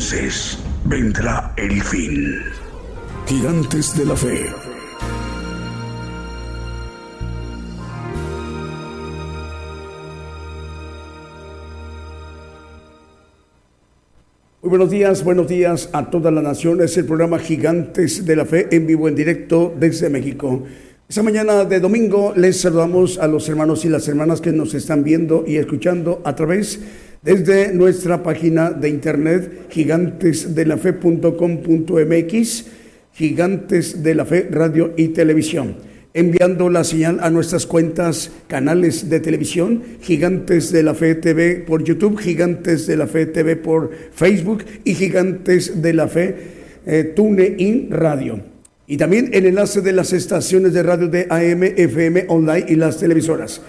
Entonces vendrá el fin. Gigantes de la Fe. Muy buenos días, buenos días a toda la nación. Es el programa Gigantes de la Fe en vivo, en directo desde México. Esta mañana de domingo les saludamos a los hermanos y las hermanas que nos están viendo y escuchando a través de desde nuestra página de internet gigantesdelafe.com.mx, Gigantes de la Fe Radio y Televisión, enviando la señal a nuestras cuentas, canales de televisión, Gigantes de la Fe TV por YouTube, Gigantes de la Fe TV por Facebook y Gigantes de la Fe eh, TuneIn Radio. Y también el enlace de las estaciones de radio de AM, FM, online y las televisoras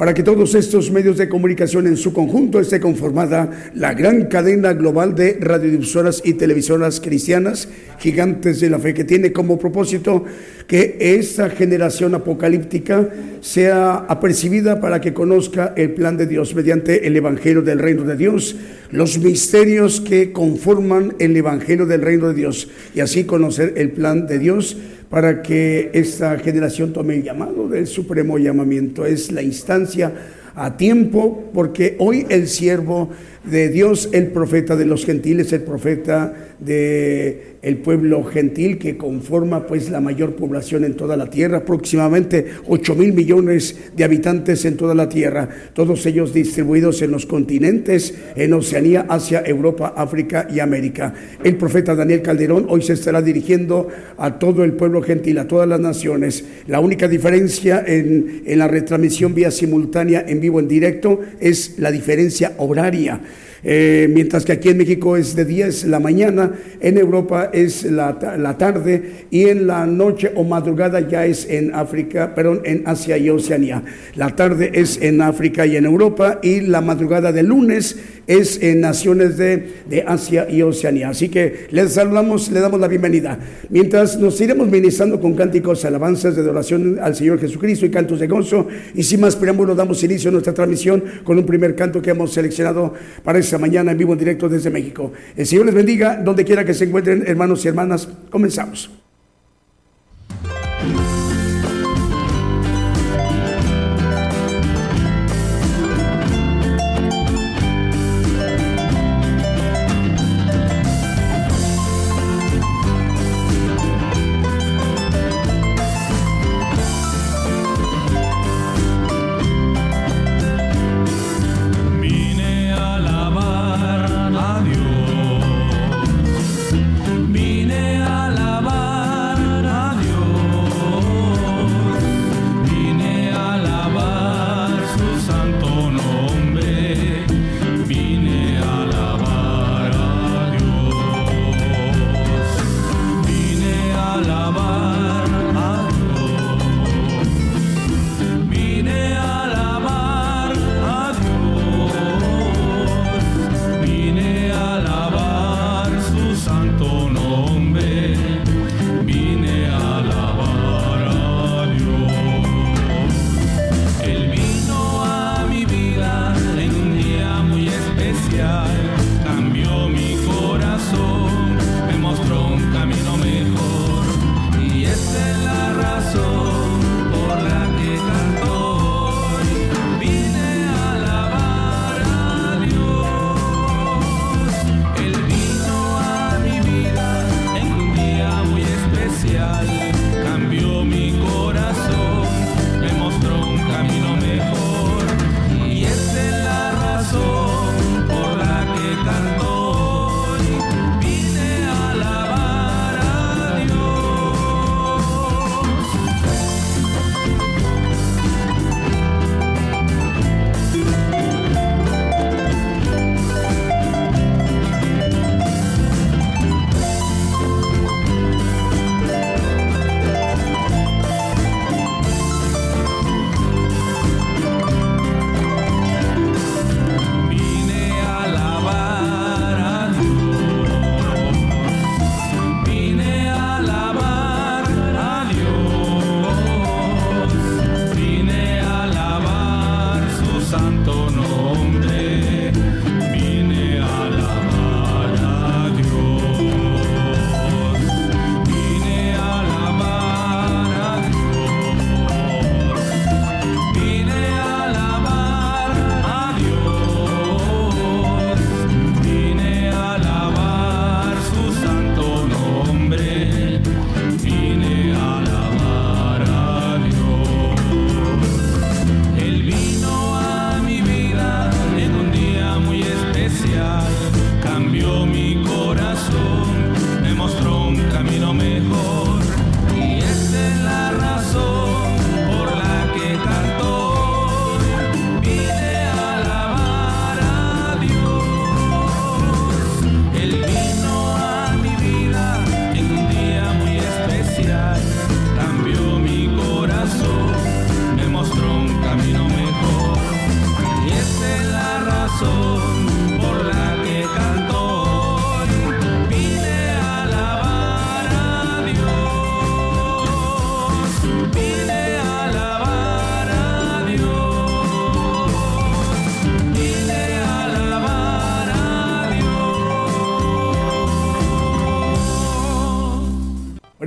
para que todos estos medios de comunicación en su conjunto esté conformada la gran cadena global de radiodifusoras y televisoras cristianas, gigantes de la fe, que tiene como propósito que esta generación apocalíptica sea apercibida para que conozca el plan de Dios mediante el Evangelio del Reino de Dios, los misterios que conforman el Evangelio del Reino de Dios y así conocer el plan de Dios para que esta generación tome el llamado del supremo llamamiento. Es la instancia a tiempo porque hoy el siervo de Dios, el profeta de los gentiles, el profeta de el pueblo gentil que conforma pues la mayor población en toda la tierra, aproximadamente 8 mil millones de habitantes en toda la tierra, todos ellos distribuidos en los continentes, en Oceanía, Asia, Europa, África y América. El profeta Daniel Calderón hoy se estará dirigiendo a todo el pueblo gentil, a todas las naciones. La única diferencia en, en la retransmisión vía simultánea en vivo, en directo, es la diferencia horaria. Eh, mientras que aquí en México es de 10 la mañana, en Europa es la, la, tarde y en la noche o madrugada ya es en África, perdón, en Asia y Oceanía. La tarde es en África y en Europa y la madrugada de lunes es en naciones de, de Asia y Oceanía. Así que les saludamos, le damos la bienvenida. Mientras nos iremos ministrando con cánticos, alabanzas de adoración al Señor Jesucristo y cantos de gozo, y sin más preámbulos damos inicio a nuestra transmisión con un primer canto que hemos seleccionado para esta mañana en vivo en directo desde México. El Señor les bendiga donde quiera que se encuentren, hermanos y hermanas. Comenzamos.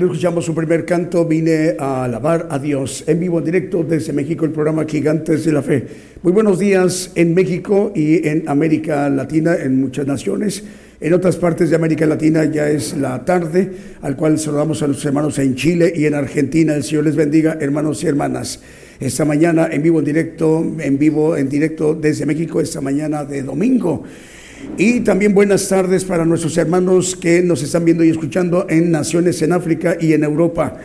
Escuchamos su primer canto, vine a alabar a Dios en vivo, en directo desde México, el programa Gigantes de la Fe. Muy buenos días en México y en América Latina, en muchas naciones. En otras partes de América Latina ya es la tarde, al cual saludamos a los hermanos en Chile y en Argentina. El Señor les bendiga, hermanos y hermanas. Esta mañana en vivo, en directo, en vivo, en directo desde México, esta mañana de domingo. Y también buenas tardes para nuestros hermanos que nos están viendo y escuchando en naciones en África y en Europa.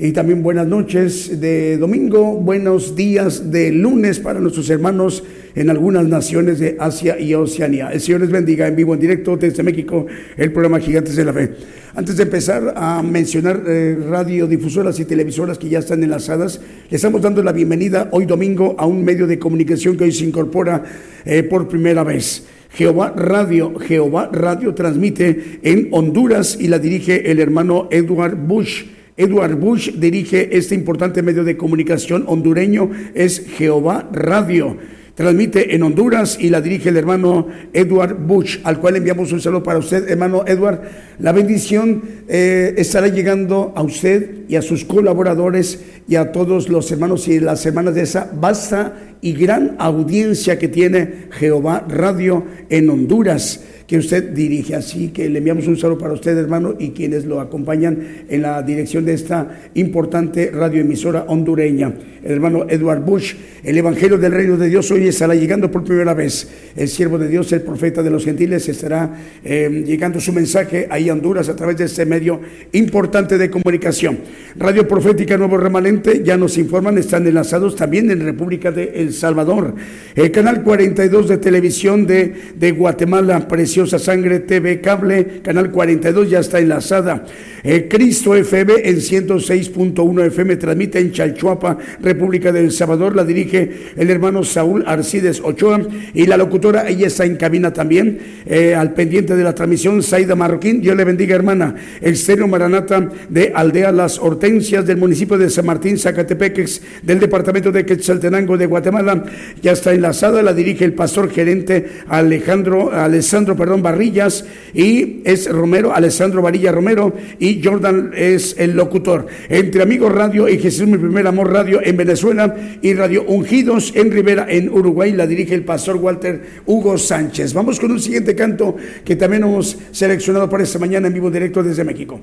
Y también buenas noches de domingo, buenos días de lunes para nuestros hermanos en algunas naciones de Asia y Oceanía. El Señor les bendiga en vivo, en directo desde México, el programa Gigantes de la Fe. Antes de empezar a mencionar eh, radiodifusoras y televisoras que ya están enlazadas, les estamos dando la bienvenida hoy domingo a un medio de comunicación que hoy se incorpora eh, por primera vez. Jehová Radio, Jehová Radio transmite en Honduras y la dirige el hermano Edward Bush. Edward Bush dirige este importante medio de comunicación hondureño, es Jehová Radio. Transmite en Honduras y la dirige el hermano Edward Bush, al cual enviamos un saludo para usted, hermano Edward. La bendición eh, estará llegando a usted y a sus colaboradores y a todos los hermanos y las hermanas de esa vasta y gran audiencia que tiene Jehová Radio en Honduras que usted dirige. Así que le enviamos un saludo para usted, hermano, y quienes lo acompañan en la dirección de esta importante radioemisora hondureña. El hermano Edward Bush, el Evangelio del Reino de Dios hoy estará llegando por primera vez. El siervo de Dios, el profeta de los gentiles, estará eh, llegando su mensaje ahí a Honduras a través de este medio importante de comunicación. Radio Profética Nuevo Remanente, ya nos informan, están enlazados también en República de El Salvador. El canal 42 de televisión de, de Guatemala, precioso Sangre TV Cable, Canal 42, ya está enlazada. Eh, Cristo FM en 106.1 FM transmite en Chalchuapa, República del Salvador. La dirige el hermano Saúl Arcides Ochoa y la locutora, ella está en cabina también, eh, al pendiente de la transmisión, Saida Marroquín. Dios le bendiga, hermana. El Maranata de Aldea Las Hortensias del municipio de San Martín, Zacatepeques, del departamento de Quetzaltenango de Guatemala. Ya está enlazada, la dirige el pastor gerente Alejandro, Alessandro, perdón, Barrillas y es Romero, Alessandro Varilla Romero y Jordan es el locutor. Entre Amigos Radio y Jesús Mi Primer Amor Radio en Venezuela y Radio Ungidos en Rivera en Uruguay la dirige el pastor Walter Hugo Sánchez. Vamos con un siguiente canto que también hemos seleccionado para esta mañana en vivo directo desde México.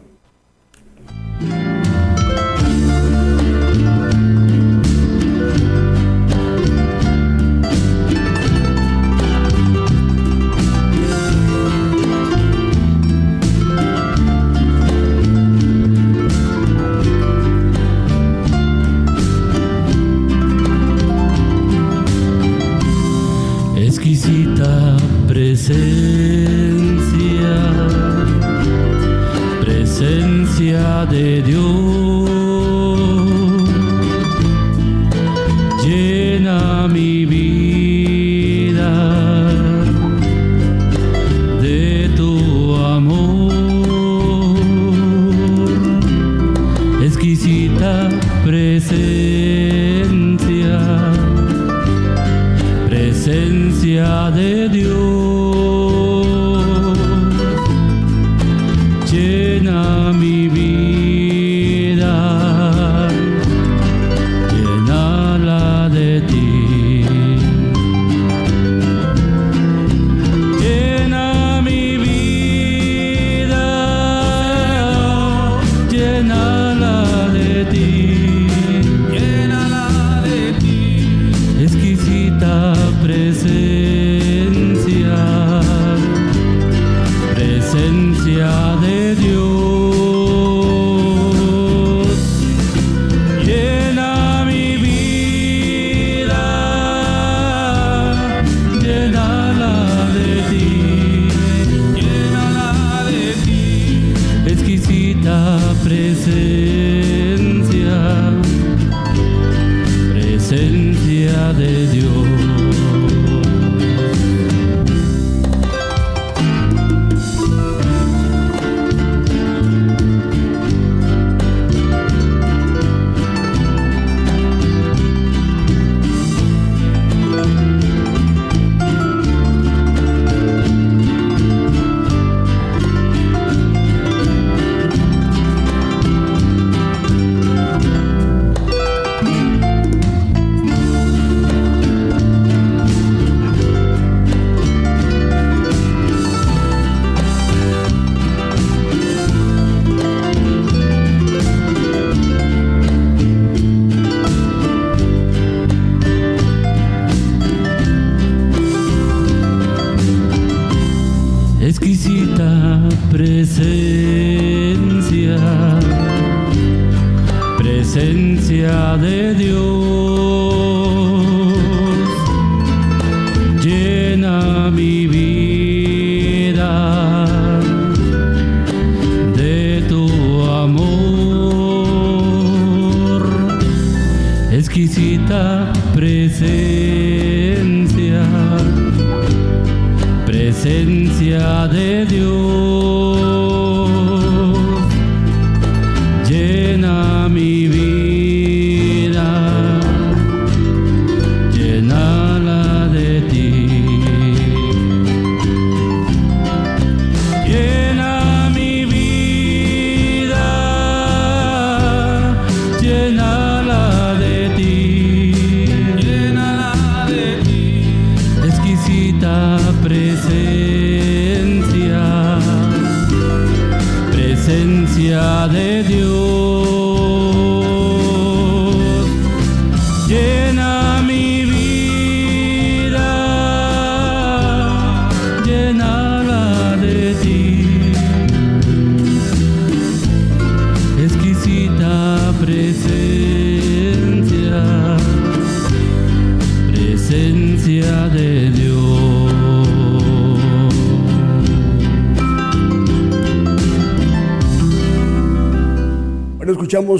llena mi vida.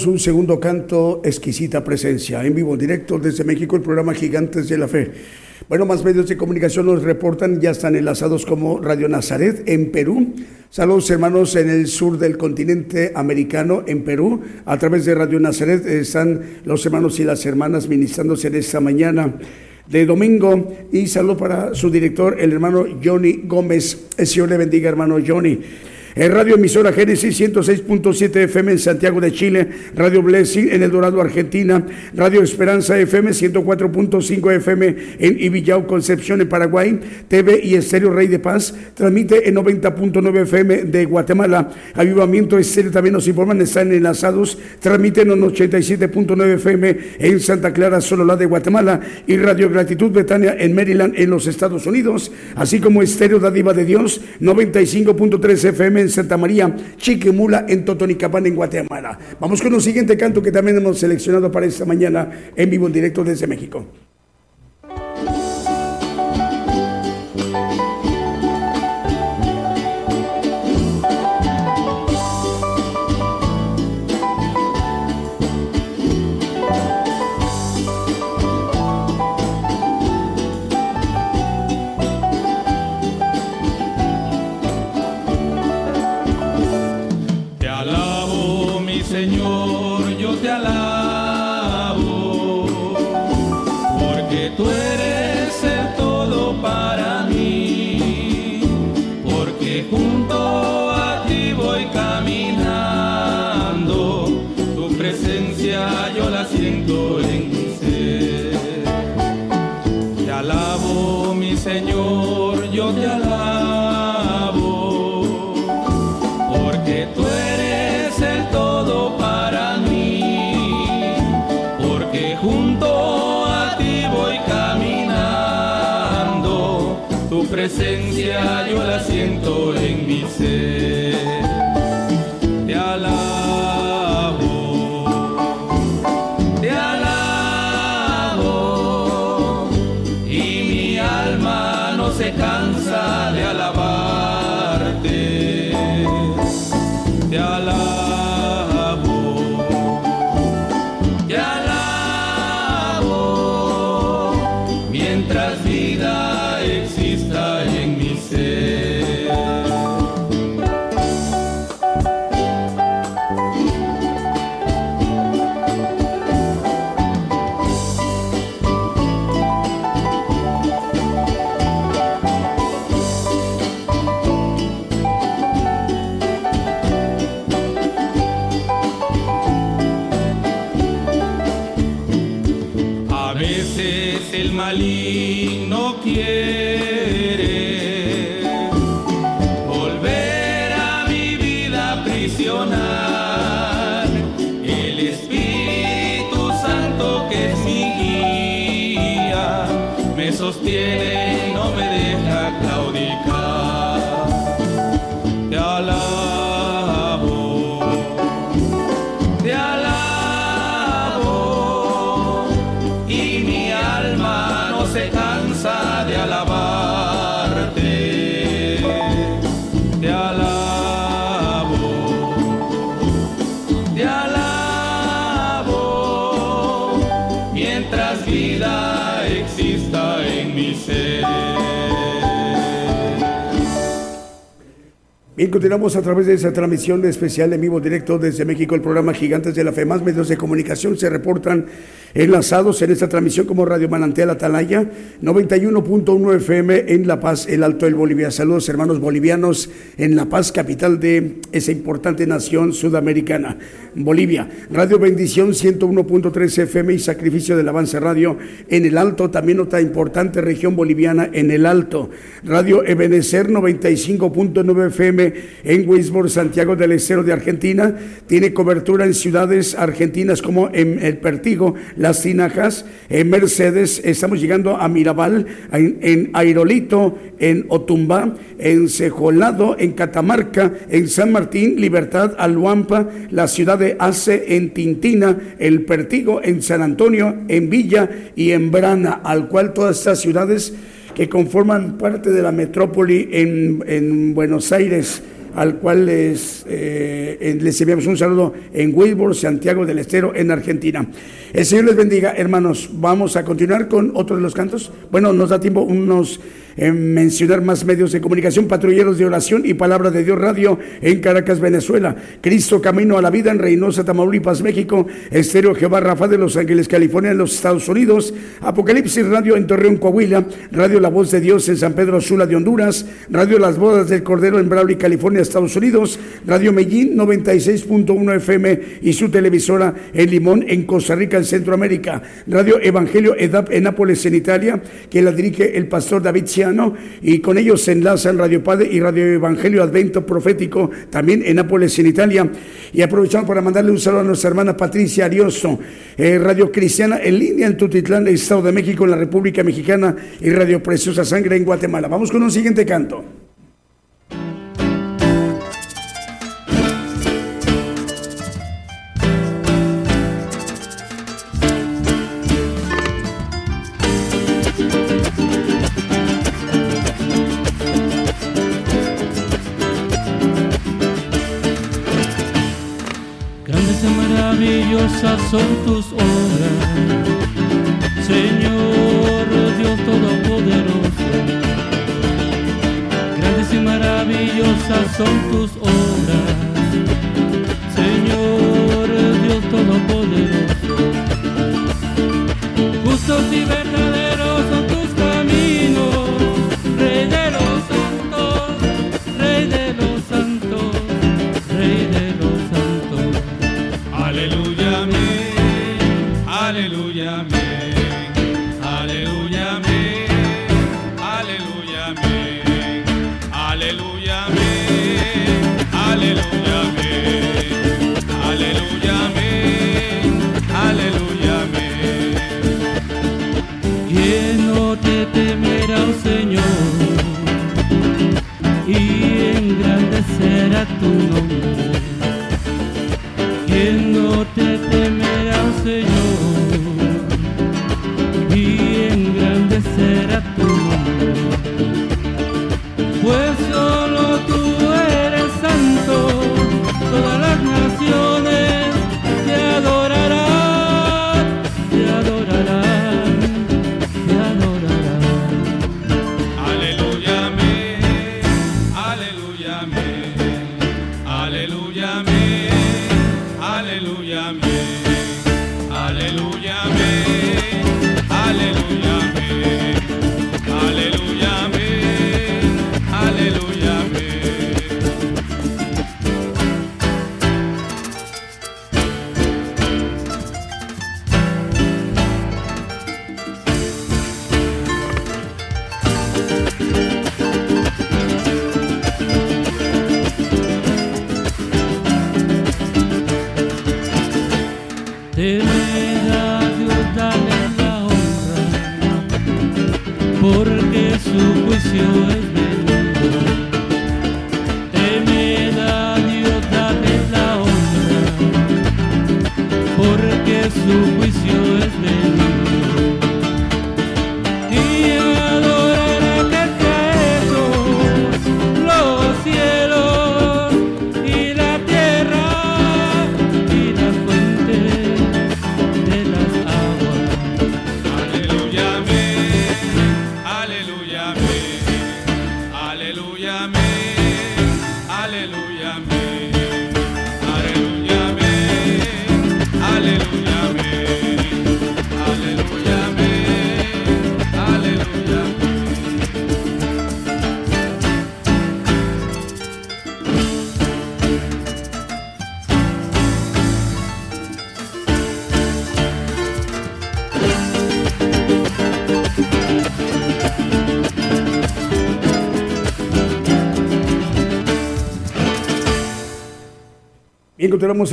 Un segundo canto, exquisita presencia, en vivo, directo desde México, el programa Gigantes de la Fe. Bueno, más medios de comunicación nos reportan, ya están enlazados como Radio Nazaret en Perú. Saludos hermanos en el sur del continente americano, en Perú. A través de Radio Nazaret están los hermanos y las hermanas ministrándose en esta mañana de domingo. Y saludo para su director, el hermano Johnny Gómez. El Señor le bendiga, hermano Johnny. En Radio Emisora Génesis 106.7 FM en Santiago de Chile, Radio Blessing en El Dorado, Argentina, Radio Esperanza FM 104.5 FM en Ibillau, Concepción, en Paraguay, TV y Estéreo Rey de Paz, transmite en 90.9 FM de Guatemala, Avivamiento Estéreo también nos informan, están enlazados, transmiten en 87.9 FM en Santa Clara, la de Guatemala, y Radio Gratitud Betania en Maryland, en los Estados Unidos, así como Estéreo Dadiva de Dios, 95.3 FM en Santa María, Chiquimula, en Totonicapán, en Guatemala. Vamos con un siguiente canto que también hemos seleccionado para esta mañana en vivo en directo desde México. Continuamos a través de esa transmisión especial en vivo directo desde México, el programa Gigantes de la Fe. Más medios de comunicación se reportan enlazados en esta transmisión como Radio Manantial Atalaya, 91.1 FM en La Paz, el Alto del Bolivia. Saludos hermanos bolivianos en La Paz, capital de esa importante nación sudamericana, Bolivia. Radio Bendición 101.3 FM y Sacrificio del Avance Radio en el Alto, también otra importante región boliviana en el Alto. Radio Ebenecer 95.9 FM en Wisborne, Santiago del Estero de Argentina. Tiene cobertura en ciudades argentinas como en El Pertigo, Las Tinajas, en Mercedes. Estamos llegando a Mirabal, en, en Airolito, en Otumba, en Cejolado, en Catamarca, en San Martín, Libertad, Aluampa, la ciudad de Ace, en Tintina, El Pertigo, en San Antonio, en Villa y en Brana, al cual todas estas ciudades que conforman parte de la metrópoli en Buenos Aires, al cual les, eh, les enviamos un saludo en Wilbur, Santiago del Estero, en Argentina. El Señor les bendiga, hermanos. Vamos a continuar con otro de los cantos. Bueno, nos da tiempo unos eh, mencionar más medios de comunicación, patrulleros de oración y palabra de Dios Radio en Caracas, Venezuela. Cristo Camino a la Vida en Reynosa, Tamaulipas, México. Estéreo Jehová Rafa de Los Ángeles, California, en los Estados Unidos. Apocalipsis Radio en Torreón, Coahuila. Radio La Voz de Dios en San Pedro Sula de Honduras. Radio Las Bodas del Cordero en Brawley, California, Estados Unidos. Radio Medellín 96.1 FM y su televisora en Limón, en Costa Rica, en Centroamérica. Radio Evangelio EDAP en Nápoles, en Italia, que la dirige el pastor David Y con ellos se enlazan Radio Padre y Radio Evangelio Advento Profético, también en Nápoles, en Italia. Y aprovechamos para mandarle un saludo a nuestra hermana Patricia Arioso, eh, Radio Cristiana en línea en Tutitlán, Estado de México, en la República Mexicana, y Radio Preciosa Sangre en Guatemala. Vamos con un siguiente canto. Son tus obras, Señor Dios Todopoderoso. Grandes y maravillosas son tus obras, Señor Dios Todopoderoso. Justos y verdaderos temer al Señor y engrandecer a tu nombre. Quien no te temerá al Señor y engrandecer a tu nombre.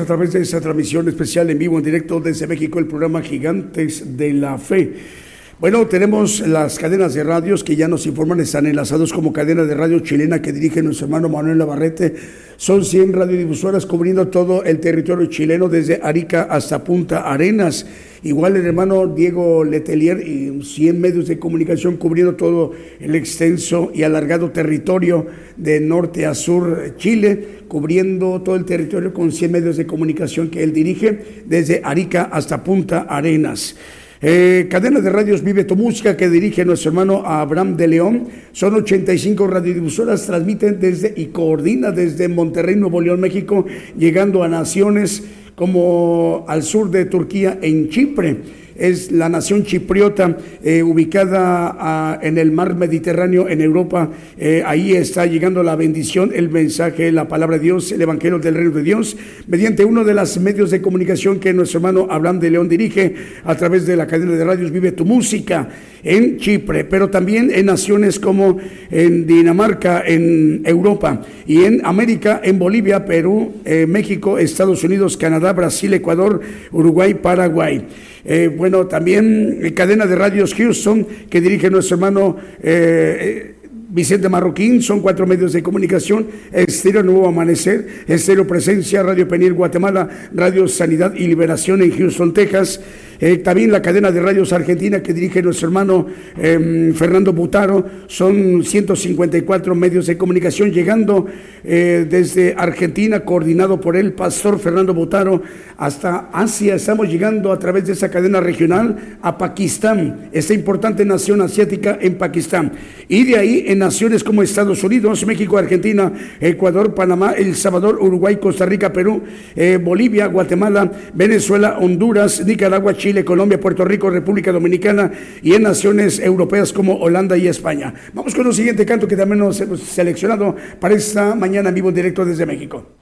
A través de esta transmisión especial en vivo, en directo desde México, el programa Gigantes de la Fe. Bueno, tenemos las cadenas de radios que ya nos informan, están enlazados como cadena de radio chilena que dirige nuestro hermano Manuel Navarrete. Son 100 radiodifusoras cubriendo todo el territorio chileno, desde Arica hasta Punta Arenas. Igual el hermano Diego Letelier y 100 medios de comunicación cubriendo todo el extenso y alargado territorio de norte a sur Chile, cubriendo todo el territorio con 100 medios de comunicación que él dirige desde Arica hasta Punta Arenas. Eh, cadena de radios Vive tu Música que dirige nuestro hermano Abraham de León. Son 85 radiodifusoras, transmiten desde y coordina desde Monterrey, Nuevo León, México, llegando a naciones como al sur de Turquía, en Chipre es la nación chipriota eh, ubicada en el mar Mediterráneo en Europa. Eh, ahí está llegando la bendición, el mensaje, la palabra de Dios, el Evangelio del Reino de Dios, mediante uno de los medios de comunicación que nuestro hermano Abraham de León dirige a través de la cadena de radios Vive tu Música en Chipre, pero también en naciones como en Dinamarca, en Europa y en América, en Bolivia, Perú, eh, México, Estados Unidos, Canadá, Brasil, Ecuador, Uruguay, Paraguay. Eh, bueno, también eh, cadena de radios Houston que dirige nuestro hermano Vicente Marroquín, son cuatro medios de comunicación, Estéreo Nuevo Amanecer, Estéreo Presencia, Radio Penil Guatemala, Radio Sanidad y Liberación en Houston, Texas, eh, también la cadena de radios argentina que dirige nuestro hermano em, Fernando Butaro. Son 154 medios de comunicación llegando eh, desde Argentina, coordinado por el pastor Fernando Butaro, hasta Asia. Estamos llegando a través de esa cadena regional a Pakistán, esta importante nación asiática en Pakistán. Y de ahí en naciones como Estados Unidos, México, Argentina, Ecuador, Panamá, El Salvador, Uruguay, Costa Rica, Perú, eh, Bolivia, Guatemala, Venezuela, Honduras, Nicaragua, Chile. Colombia, Puerto Rico, República Dominicana y en naciones europeas como Holanda y España. Vamos con el siguiente canto que también nos hemos seleccionado para esta mañana en vivo directo desde México.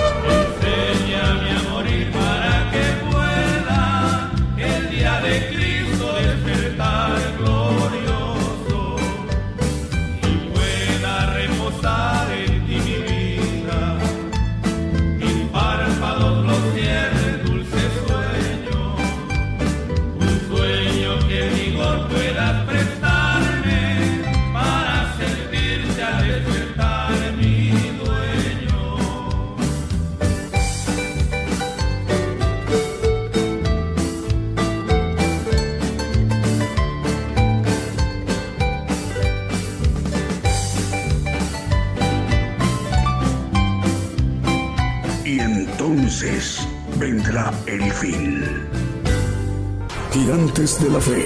I'm afraid.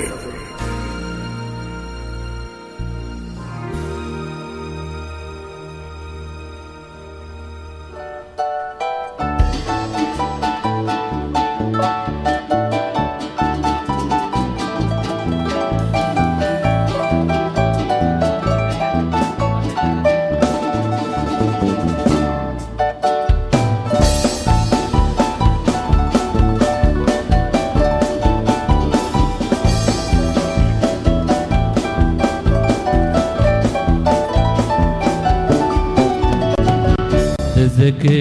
que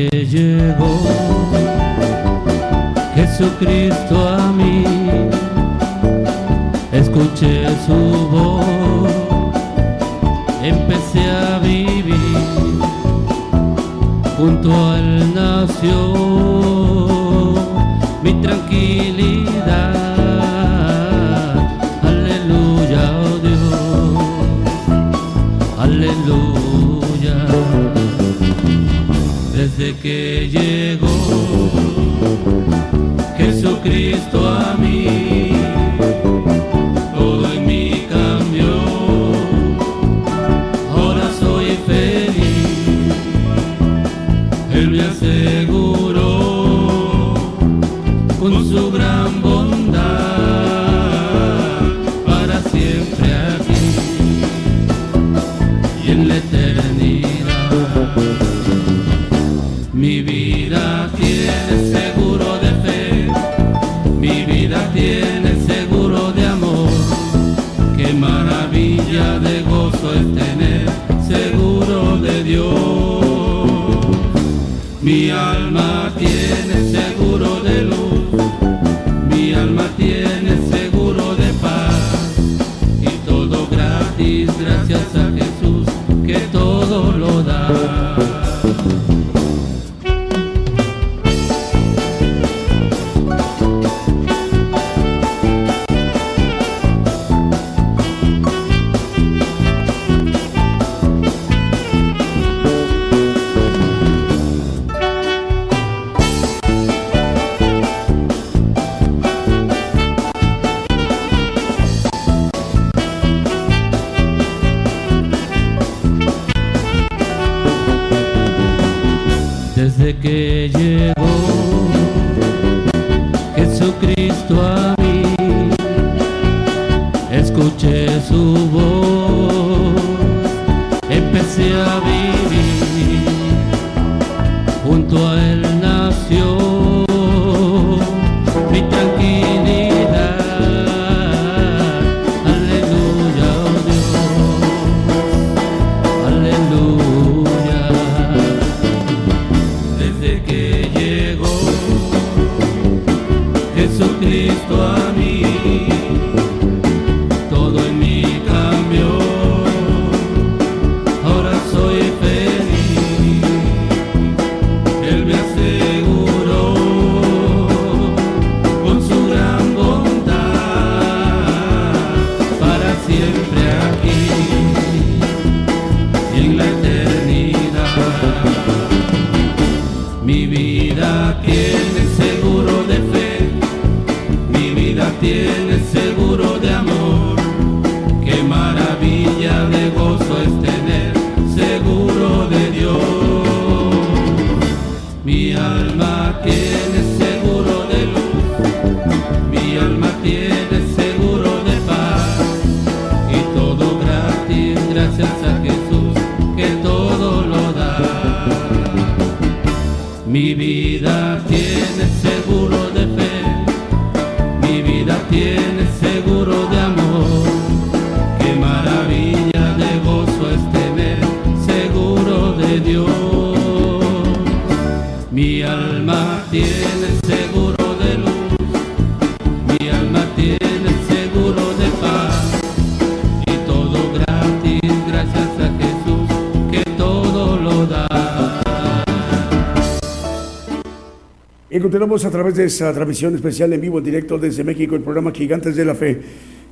continuamos a través de esa transmisión especial en vivo, directo desde México, el programa Gigantes de la Fe.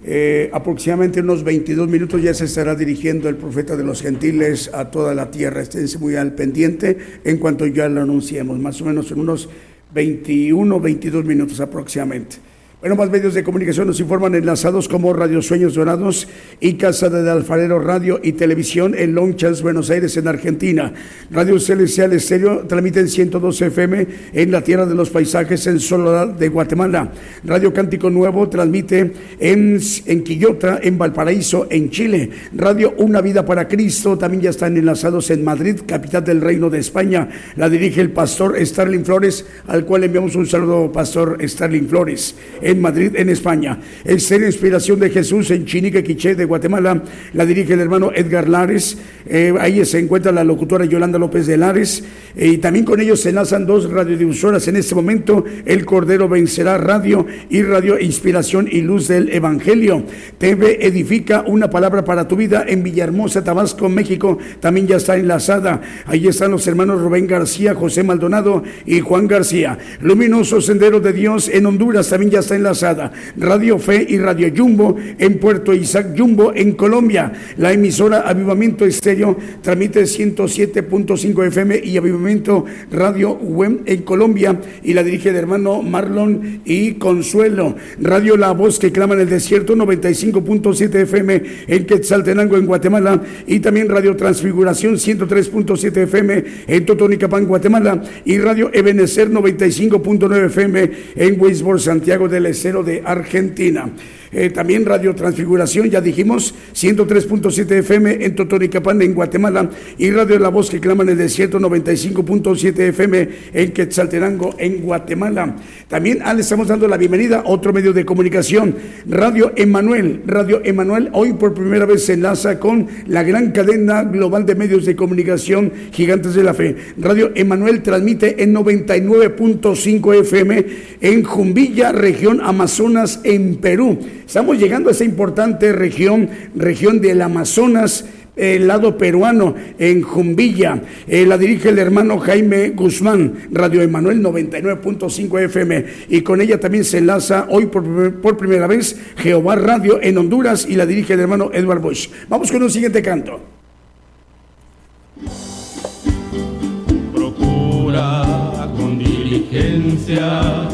Eh, aproximadamente unos 22 minutos ya se estará dirigiendo el profeta de los gentiles a toda la tierra. Esténse muy al pendiente en cuanto ya lo anunciemos, más o menos en unos 21, 22 minutos aproximadamente. Bueno, más medios de comunicación nos informan enlazados como Radio Sueños Dorados y Casa del Alfarero Radio y Televisión en Lonchas, Buenos Aires, en Argentina. Radio Celestial Estéreo transmite en 112 FM en la Tierra de los Paisajes en Soledad de Guatemala. Radio Cántico Nuevo transmite en, en Quillota, en Valparaíso, en Chile. Radio Una Vida para Cristo también ya están enlazados en Madrid, capital del Reino de España. La dirige el pastor Starling Flores, al cual enviamos un saludo, pastor Starling Flores en Madrid, en España. Ser Inspiración de Jesús en Chinique, Quiché, de Guatemala, la dirige el hermano Edgar Lares. Eh, ahí se encuentra la locutora Yolanda López de Lares. Eh, y también con ellos se enlazan dos radiodifusoras en este momento: El Cordero Vencerá Radio y Radio Inspiración y Luz del Evangelio. TV Edifica una palabra para tu vida en Villahermosa, Tabasco, México. También ya está enlazada. Ahí están los hermanos Rubén García, José Maldonado y Juan García. Luminoso Sendero de Dios en Honduras también ya está enlazada. Radio Fe y Radio Jumbo en Puerto Isaac Jumbo en Colombia. La emisora Avivamiento Estéreo transmite 107.5 FM y Avivamiento Radio Web en Colombia y la dirige el hermano Marlon y Consuelo. Radio La Voz que clama en el desierto 95.7 FM en Quetzaltenango en Guatemala y también Radio Transfiguración 103.7 FM en Totonicapán, Guatemala y Radio Ebenecer 95.9 FM en Weisborg, Santiago del Estero de Argentina. Eh, también Radio Transfiguración, ya dijimos, 103.7 FM en Totonicapán, en Guatemala, y Radio La Voz que clama en el desierto, 95.7 FM en Quetzaltenango, en Guatemala. También ah, le estamos dando la bienvenida a otro medio de comunicación, Radio Emanuel. Radio Emanuel hoy por primera vez se enlaza con la gran cadena global de medios de comunicación Gigantes de la Fe. Radio Emanuel transmite en 99.5 FM en Jumbilla, región Amazonas, en Perú. Estamos llegando a esa importante región, región del Amazonas, el lado peruano, en Jumbilla. Eh, la dirige el hermano Jaime Guzmán, Radio Emanuel 99.5 FM. Y con ella también se enlaza hoy por, por, primera vez Jehová Radio en Honduras y la dirige el hermano Edward Bush. Vamos con un siguiente canto. Procura con diligencia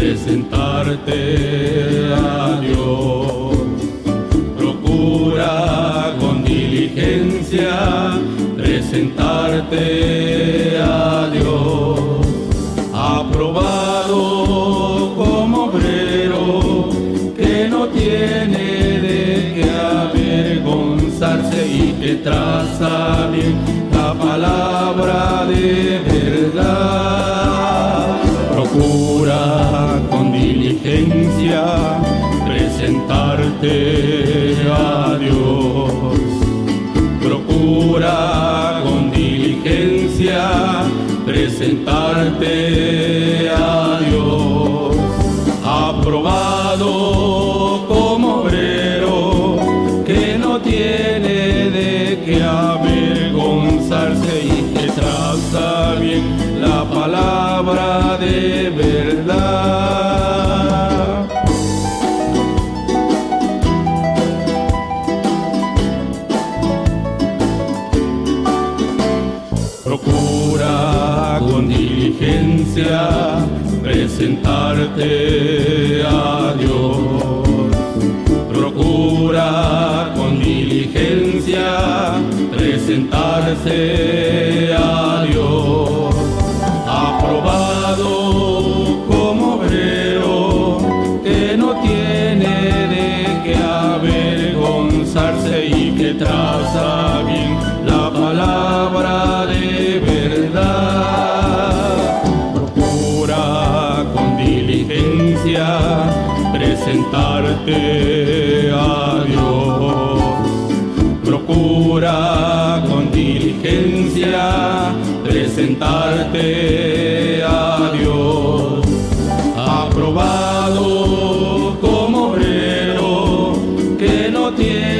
presentarte a Dios. Procura con diligencia presentarte a Dios. Aprobado como obrero que no tiene de qué avergonzarse y que traza bien la palabra de verdad. Con diligencia presentarte a Dios. Procura con diligencia presentarte a Dios. Procura con diligencia presentarse a Dios. Presentarte a Dios. Procura con diligencia presentarte a Dios. Aprobado como obrero que no tiene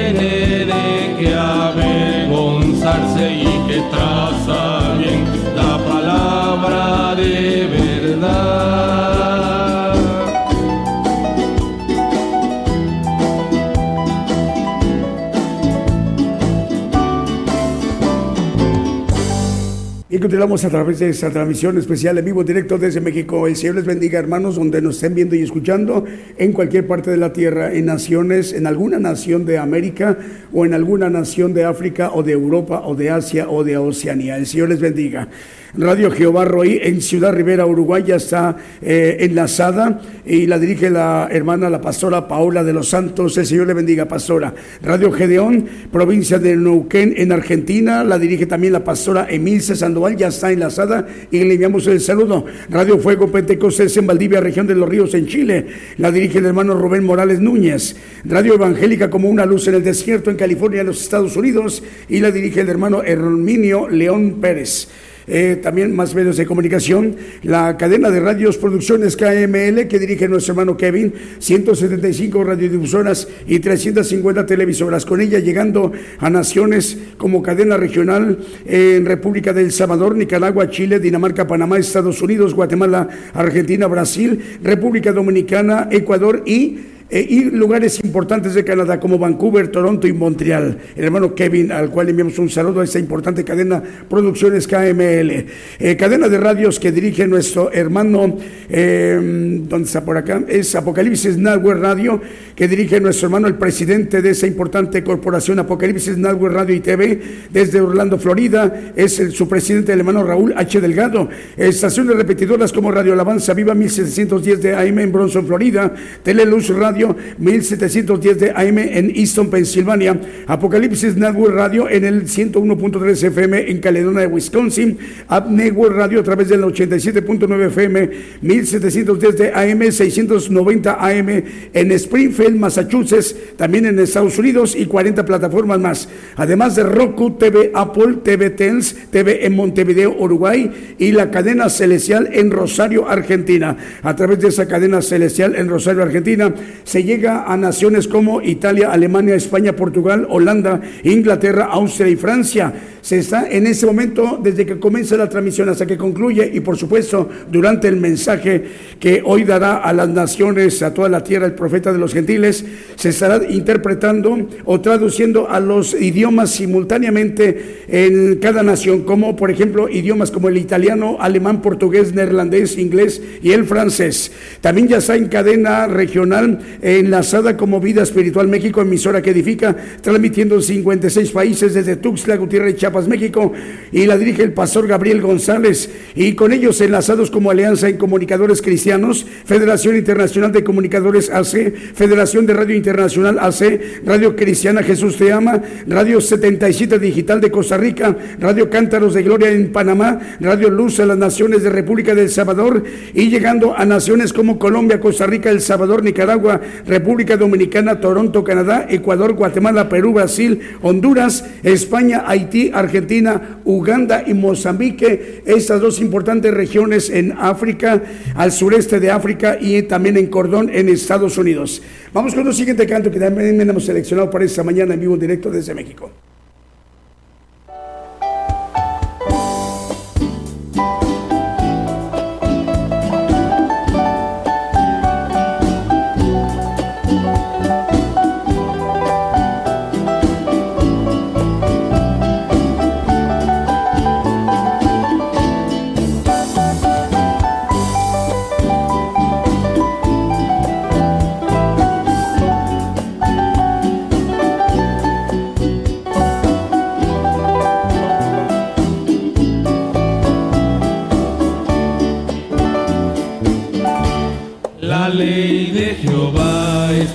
continuamos a través de esta transmisión especial en vivo directo desde México. El Señor les bendiga, hermanos, donde nos estén viendo y escuchando en cualquier parte de la tierra, en naciones, en alguna nación de América o en alguna nación de África o de Europa o de Asia o de Oceanía. El Señor les bendiga. Radio Jehová Roí en Ciudad Rivera, Uruguay, ya está eh, enlazada y la dirige la hermana, la pastora Paola de los Santos. El Señor le bendiga, pastora. Radio Gedeón, provincia de Neuquén, en Argentina, la dirige también la pastora Emilce Sandoval, ya está enlazada y le enviamos el saludo. Radio Fuego Pentecostés en Valdivia, región de los Ríos, en Chile, la dirige el hermano Rubén Morales Núñez. Radio Evangélica como una luz en el desierto, en California, en los Estados Unidos, y la dirige el hermano Herminio León Pérez. Eh, también más medios de comunicación, la cadena de radios Producciones KML que dirige nuestro hermano Kevin, 175 radiodifusoras y 350 televisoras, con ella llegando a naciones como cadena regional en República del Salvador, Nicaragua, Chile, Dinamarca, Panamá, Estados Unidos, Guatemala, Argentina, Brasil, República Dominicana, Ecuador y eh, y lugares importantes de Canadá como Vancouver, Toronto y Montreal. El hermano Kevin, al cual enviamos un saludo a esta importante cadena Producciones KML. Eh, cadena de radios que dirige nuestro hermano, eh, ¿dónde está por acá? Es Apocalipsis Network Radio, que dirige nuestro hermano, el presidente de esa importante corporación Apocalipsis Network Radio y TV, desde Orlando, Florida. Es el, su presidente, el hermano Raúl H. Delgado. Estaciones repetidoras como Radio Alabanza Viva 1710 de AM en Bronson, Florida. Teleluz Radio 1710 de AM en Easton, Pensilvania. Apocalipsis Network Radio en el 101.3 FM en Caledonia, Wisconsin. App Network Radio a través del 87.9 FM 1710 de AM 690 AM en Springfield, Massachusetts, también en Estados Unidos y 40 plataformas más. Además de Roku, TV Apple, TV Tens, TV en Montevideo, Uruguay y la cadena celestial en Rosario, Argentina. A través de esa cadena celestial en Rosario, Argentina, se llega a naciones como Italia, Alemania, España, Portugal, Holanda, Inglaterra, Austria y Francia. Se está en ese momento, desde que comienza la transmisión hasta que concluye y por supuesto durante el mensaje que hoy dará a las naciones, a toda la tierra, el profeta de los gentiles, se estará interpretando o traduciendo a los idiomas simultáneamente en cada nación, como por ejemplo idiomas como el italiano, alemán, portugués, neerlandés, inglés y el francés. También ya está en cadena regional enlazada como Vida Espiritual México, emisora que edifica, transmitiendo en 56 países desde Tuxtla, Gutiérrez, Chiapas, México, y la dirige el pastor Gabriel González, y con ellos enlazados como Alianza en Comunicadores Cristianos, Federación Internacional de Comunicadores AC, Federación de Radio Internacional AC, Radio Cristiana Jesús Te Ama, Radio 77 Digital de Costa Rica, Radio Cántaros de Gloria en Panamá, Radio Luz a las naciones de República del Salvador, y llegando a naciones como Colombia, Costa Rica, El Salvador, Nicaragua, República Dominicana, Toronto, Canadá, Ecuador, Guatemala, Perú, Brasil, Honduras, España, Haití, Argentina, Uganda y Mozambique, estas dos importantes regiones en África, al sureste de África y también en Cordón, en Estados Unidos. Vamos con el siguiente canto que también hemos seleccionado para esta mañana en vivo en directo desde México.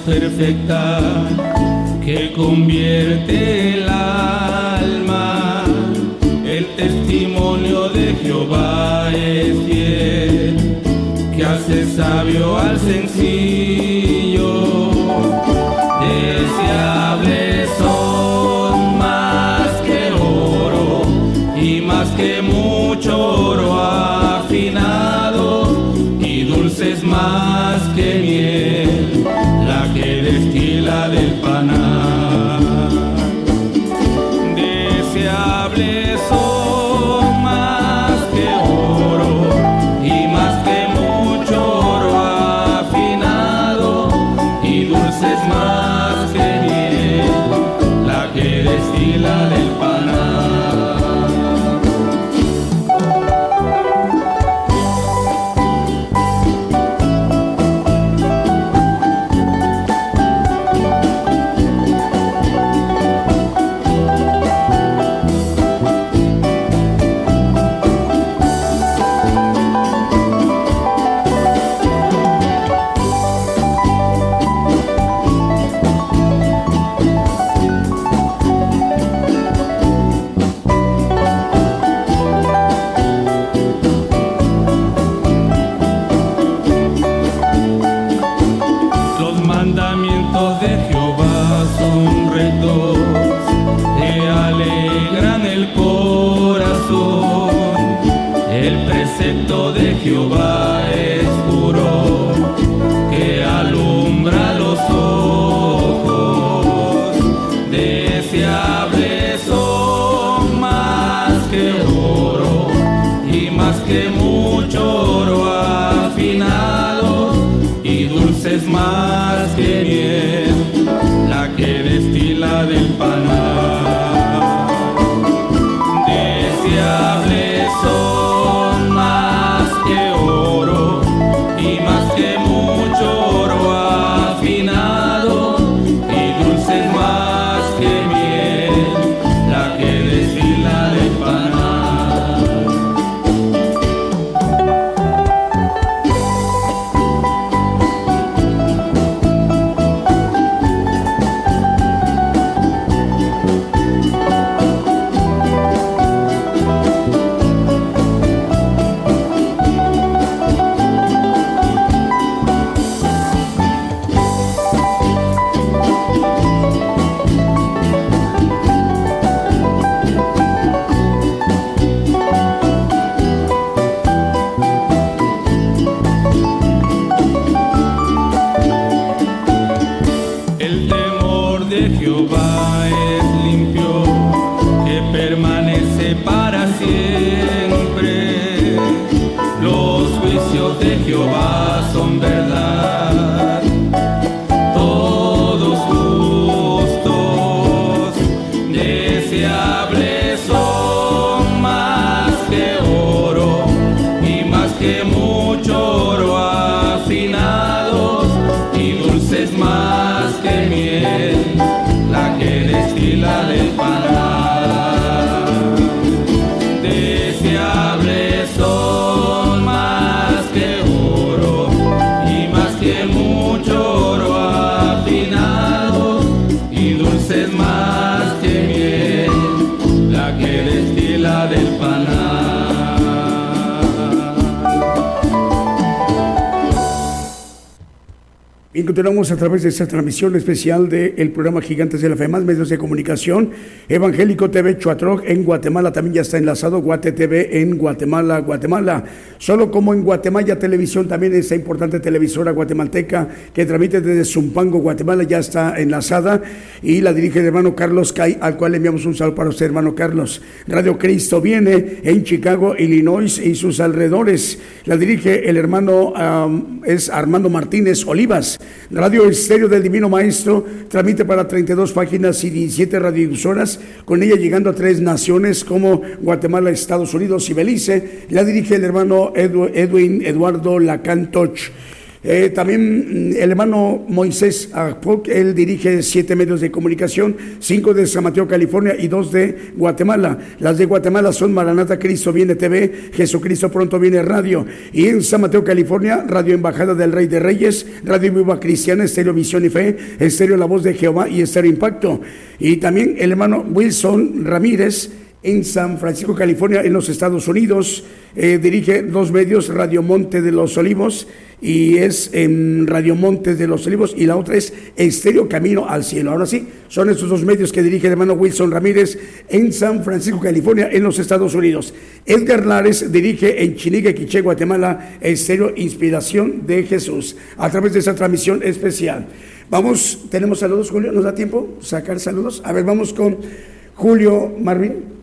Perfecta, que convierte el alma. El testimonio de Jehová es fiel, que hace sabio al sencillo. Jehová continuamos a través de esta transmisión especial del programa Gigantes de la Fe, medios de comunicación, Evangélico TV Chuatroc en Guatemala, también ya está enlazado Guate TV en Guatemala, Guatemala. Solo como en Guatemala Televisión, también esta importante televisora guatemalteca que transmite desde Zumpango, Guatemala, ya está enlazada y la dirige el hermano Carlos Cay, al cual le enviamos un saludo para usted, hermano Carlos. Radio Cristo viene en Chicago, Illinois y sus alrededores. La dirige el hermano, es Armando Martínez Olivas. Radio Estéreo del Divino Maestro transmite para 32 páginas y 17 radiodifusoras, con ella llegando a tres naciones como Guatemala, Estados Unidos y Belice. La dirige el hermano Edwin Eduardo Lacantoch. Eh, también mm, el hermano Moisés Agpoc, él dirige siete medios de comunicación, cinco de San Mateo, California y dos de Guatemala. Las de Guatemala son Maranata Cristo Viene TV, Jesucristo Pronto Viene Radio. Y en San Mateo, California, Radio Embajada del Rey de Reyes, Radio Viva Cristiana, Estéreo Visión y Fe, Estéreo La Voz de Jehová y Estéreo Impacto. Y también el hermano Wilson Ramírez, en San Francisco, California, en los Estados Unidos. Eh, dirige dos medios, Radio Monte de los Olivos y es en Radio Montes de los Olivos y la otra es Estéreo Camino al Cielo. Ahora sí, son estos dos medios que dirige el hermano Wilson Ramírez en San Francisco, California, en los Estados Unidos. Edgar Lares dirige en Chinique, Quiché, Guatemala, Estéreo Inspiración de Jesús, a través de esa transmisión especial. Vamos, tenemos saludos, Julio, ¿nos da tiempo sacar saludos? A ver, vamos con Julio Marvin.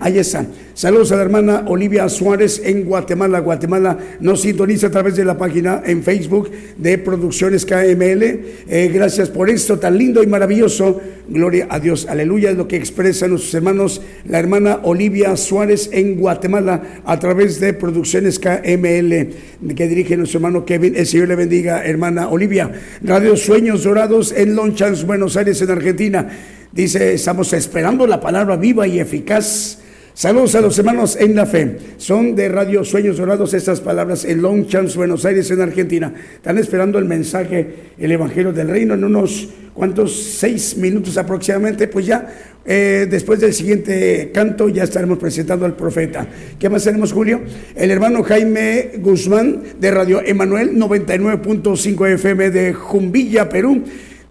Ahí está. Saludos a la hermana Olivia Suárez en Guatemala. Guatemala nos sintoniza a través de la página en Facebook de Producciones KML. Eh, gracias por esto tan lindo y maravilloso. Gloria a Dios. Aleluya. Es lo que expresan nuestros hermanos, la hermana Olivia Suárez en Guatemala a través de Producciones KML que dirige nuestro hermano Kevin. El Señor le bendiga, hermana Olivia. Radio Sueños Dorados en Lonchans, Buenos Aires, en Argentina. Dice, estamos esperando la palabra viva y eficaz. Saludos a los hermanos en la fe. Son de Radio Sueños Dorados estas palabras en Longchamps, Buenos Aires, en Argentina. Están esperando el mensaje, el Evangelio del Reino, en unos cuantos seis minutos aproximadamente. Pues ya, eh, después del siguiente canto, ya estaremos presentando al profeta. ¿Qué más tenemos, Julio? El hermano Jaime Guzmán de Radio Emanuel 99.5 FM de Jumbilla, Perú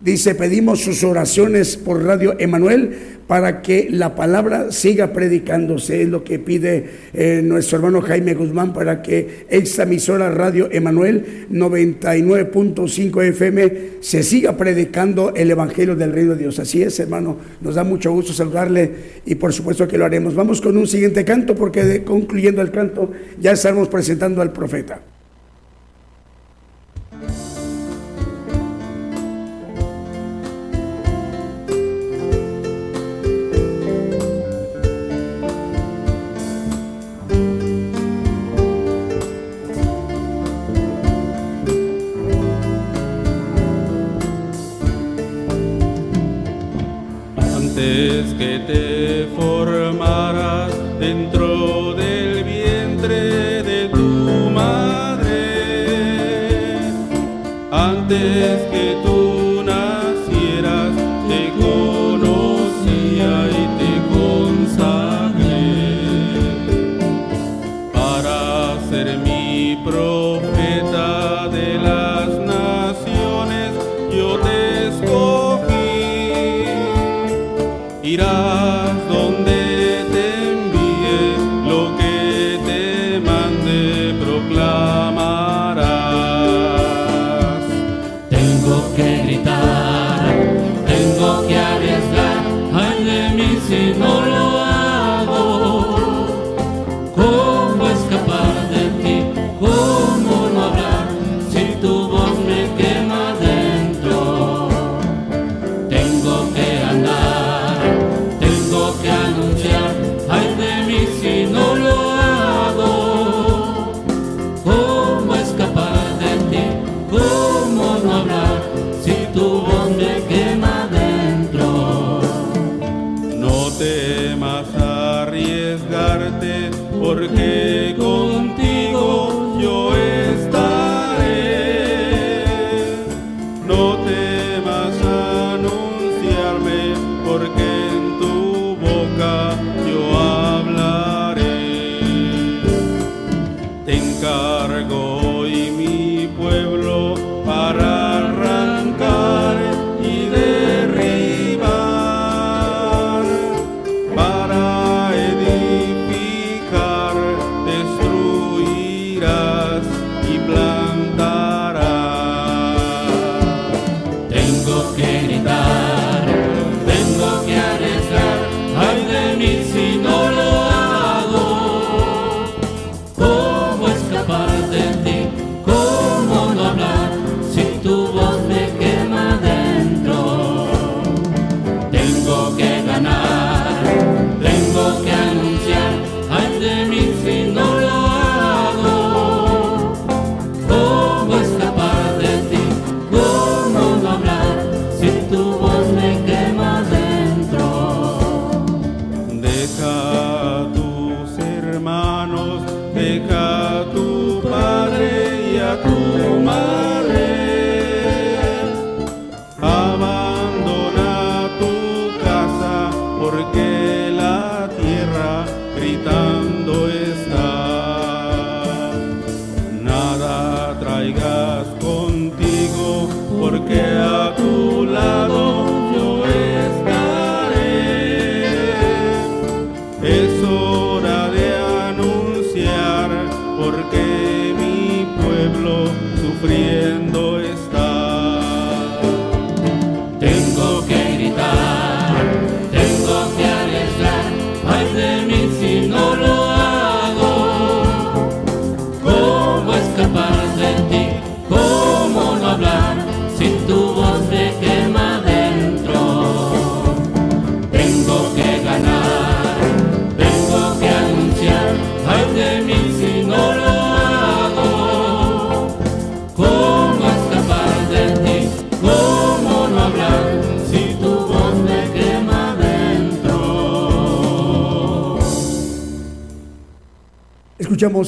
Dice, pedimos sus oraciones por Radio Emanuel para que la palabra siga predicándose. Es lo que pide eh, nuestro hermano Jaime Guzmán para que esta emisora Radio Emanuel 99.5 FM se siga predicando el Evangelio del Reino de Dios. Así es, hermano. Nos da mucho gusto saludarle y por supuesto que lo haremos. Vamos con un siguiente canto porque concluyendo el canto ya estamos presentando al profeta. ¿Cómo escapar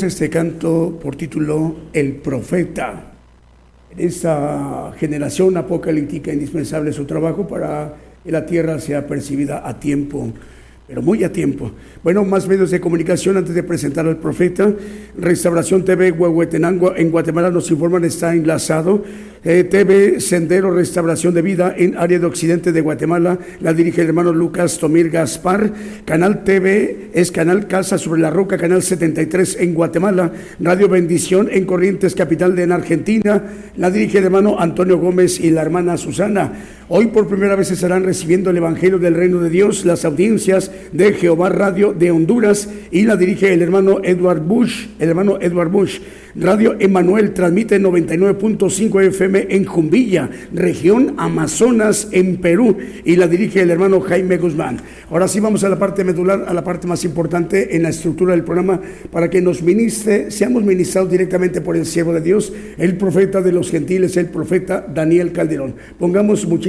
Este canto por título El Profeta. En esta generación apocalíptica indispensable su trabajo para que la tierra sea percibida a tiempo, pero muy a tiempo. Bueno, más medios de comunicación antes de presentar al profeta. Restauración TV Huehuetenango en Guatemala nos informan está enlazado. Eh, TV Sendero Restauración de Vida en área de Occidente de Guatemala. La dirige el hermano Lucas Tomir Gaspar. Canal TV es Canal Casa sobre la Roca, Canal 73 en Guatemala. Radio Bendición en Corrientes, capital de en Argentina. La dirige el hermano Antonio Gómez y la hermana Susana. Hoy por primera vez estarán recibiendo el Evangelio del Reino de Dios las audiencias de Jehová Radio de Honduras y la dirige el hermano Edward Bush, el hermano Edward Bush. Radio Emanuel transmite 99.5 FM en Jumbilla, región Amazonas en Perú y la dirige el hermano Jaime Guzmán. Ahora sí vamos a la parte medular, a la parte más importante en la estructura del programa para que nos ministre, seamos ministrados directamente por el siervo de Dios, el profeta de los gentiles, el profeta Daniel Calderón. Pongamos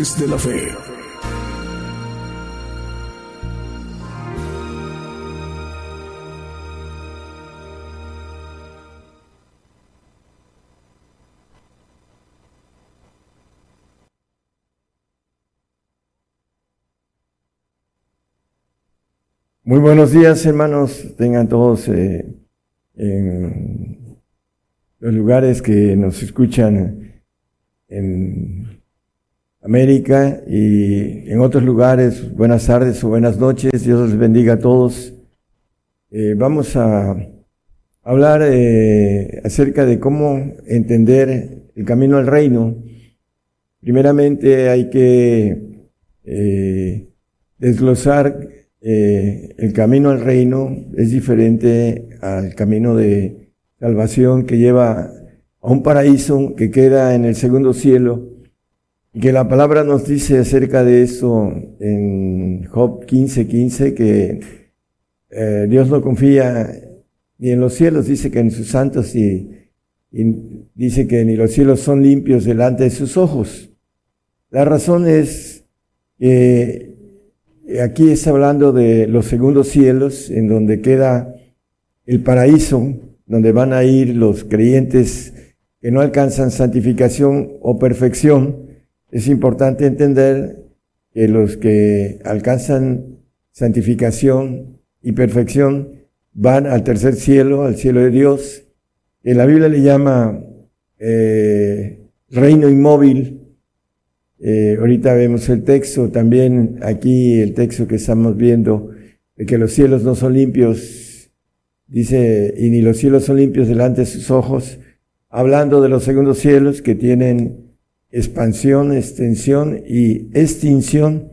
De la fe. Muy buenos días, hermanos. Tengan todos eh, en los lugares que nos escuchan en América y en otros lugares. Buenas tardes o buenas noches. Dios les bendiga a todos. Eh, vamos a hablar eh, acerca de cómo entender el camino al reino. Primeramente hay que eh, desglosar el camino al reino es diferente al camino de salvación que lleva a un paraíso que queda en el segundo cielo que la palabra nos dice acerca de eso en Job 15:15 15, que eh, Dios no confía ni en los cielos, dice que en sus santos y, y dice que ni los cielos son limpios delante de sus ojos. La razón es que Aquí está hablando de los segundos cielos, en donde queda el paraíso, donde van a ir los creyentes que no alcanzan santificación o perfección. Es importante entender que los que alcanzan santificación y perfección van al tercer cielo, al cielo de Dios. En la Biblia le llama eh, reino inmóvil. Eh, ahorita vemos el texto, también aquí el texto que estamos viendo, de que los cielos no son limpios, dice, y ni los cielos son limpios delante de sus ojos, hablando de los segundos cielos que tienen expansión, extensión y extinción.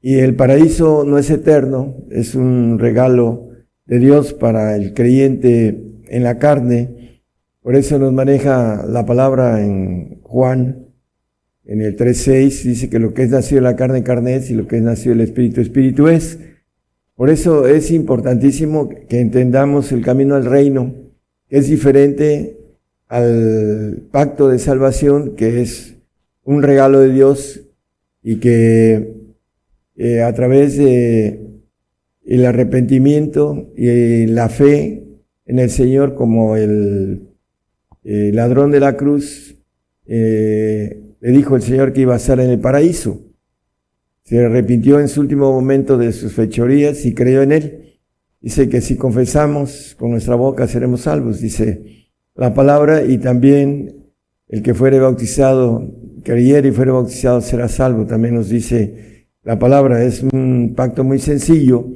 Y el paraíso no es eterno, es un regalo de Dios para el creyente en la carne. Por eso nos maneja la palabra en Juan, en el 3.6, dice que lo que es nacido de la carne, carne es, y lo que es nacido del Espíritu, Espíritu es. Por eso es importantísimo que entendamos el camino al reino, que es diferente al pacto de salvación, que es un regalo de Dios y que eh, a través de el arrepentimiento y la fe en el Señor como el, ladrón de la cruz, eh, le dijo el Señor que iba a estar en el paraíso. Se arrepintió en su último momento de sus fechorías y creyó en él. Dice que si confesamos con nuestra boca seremos salvos, dice la palabra, y también el que fuere bautizado creyere y fuere bautizado será salvo, también nos dice la palabra. Es un pacto muy sencillo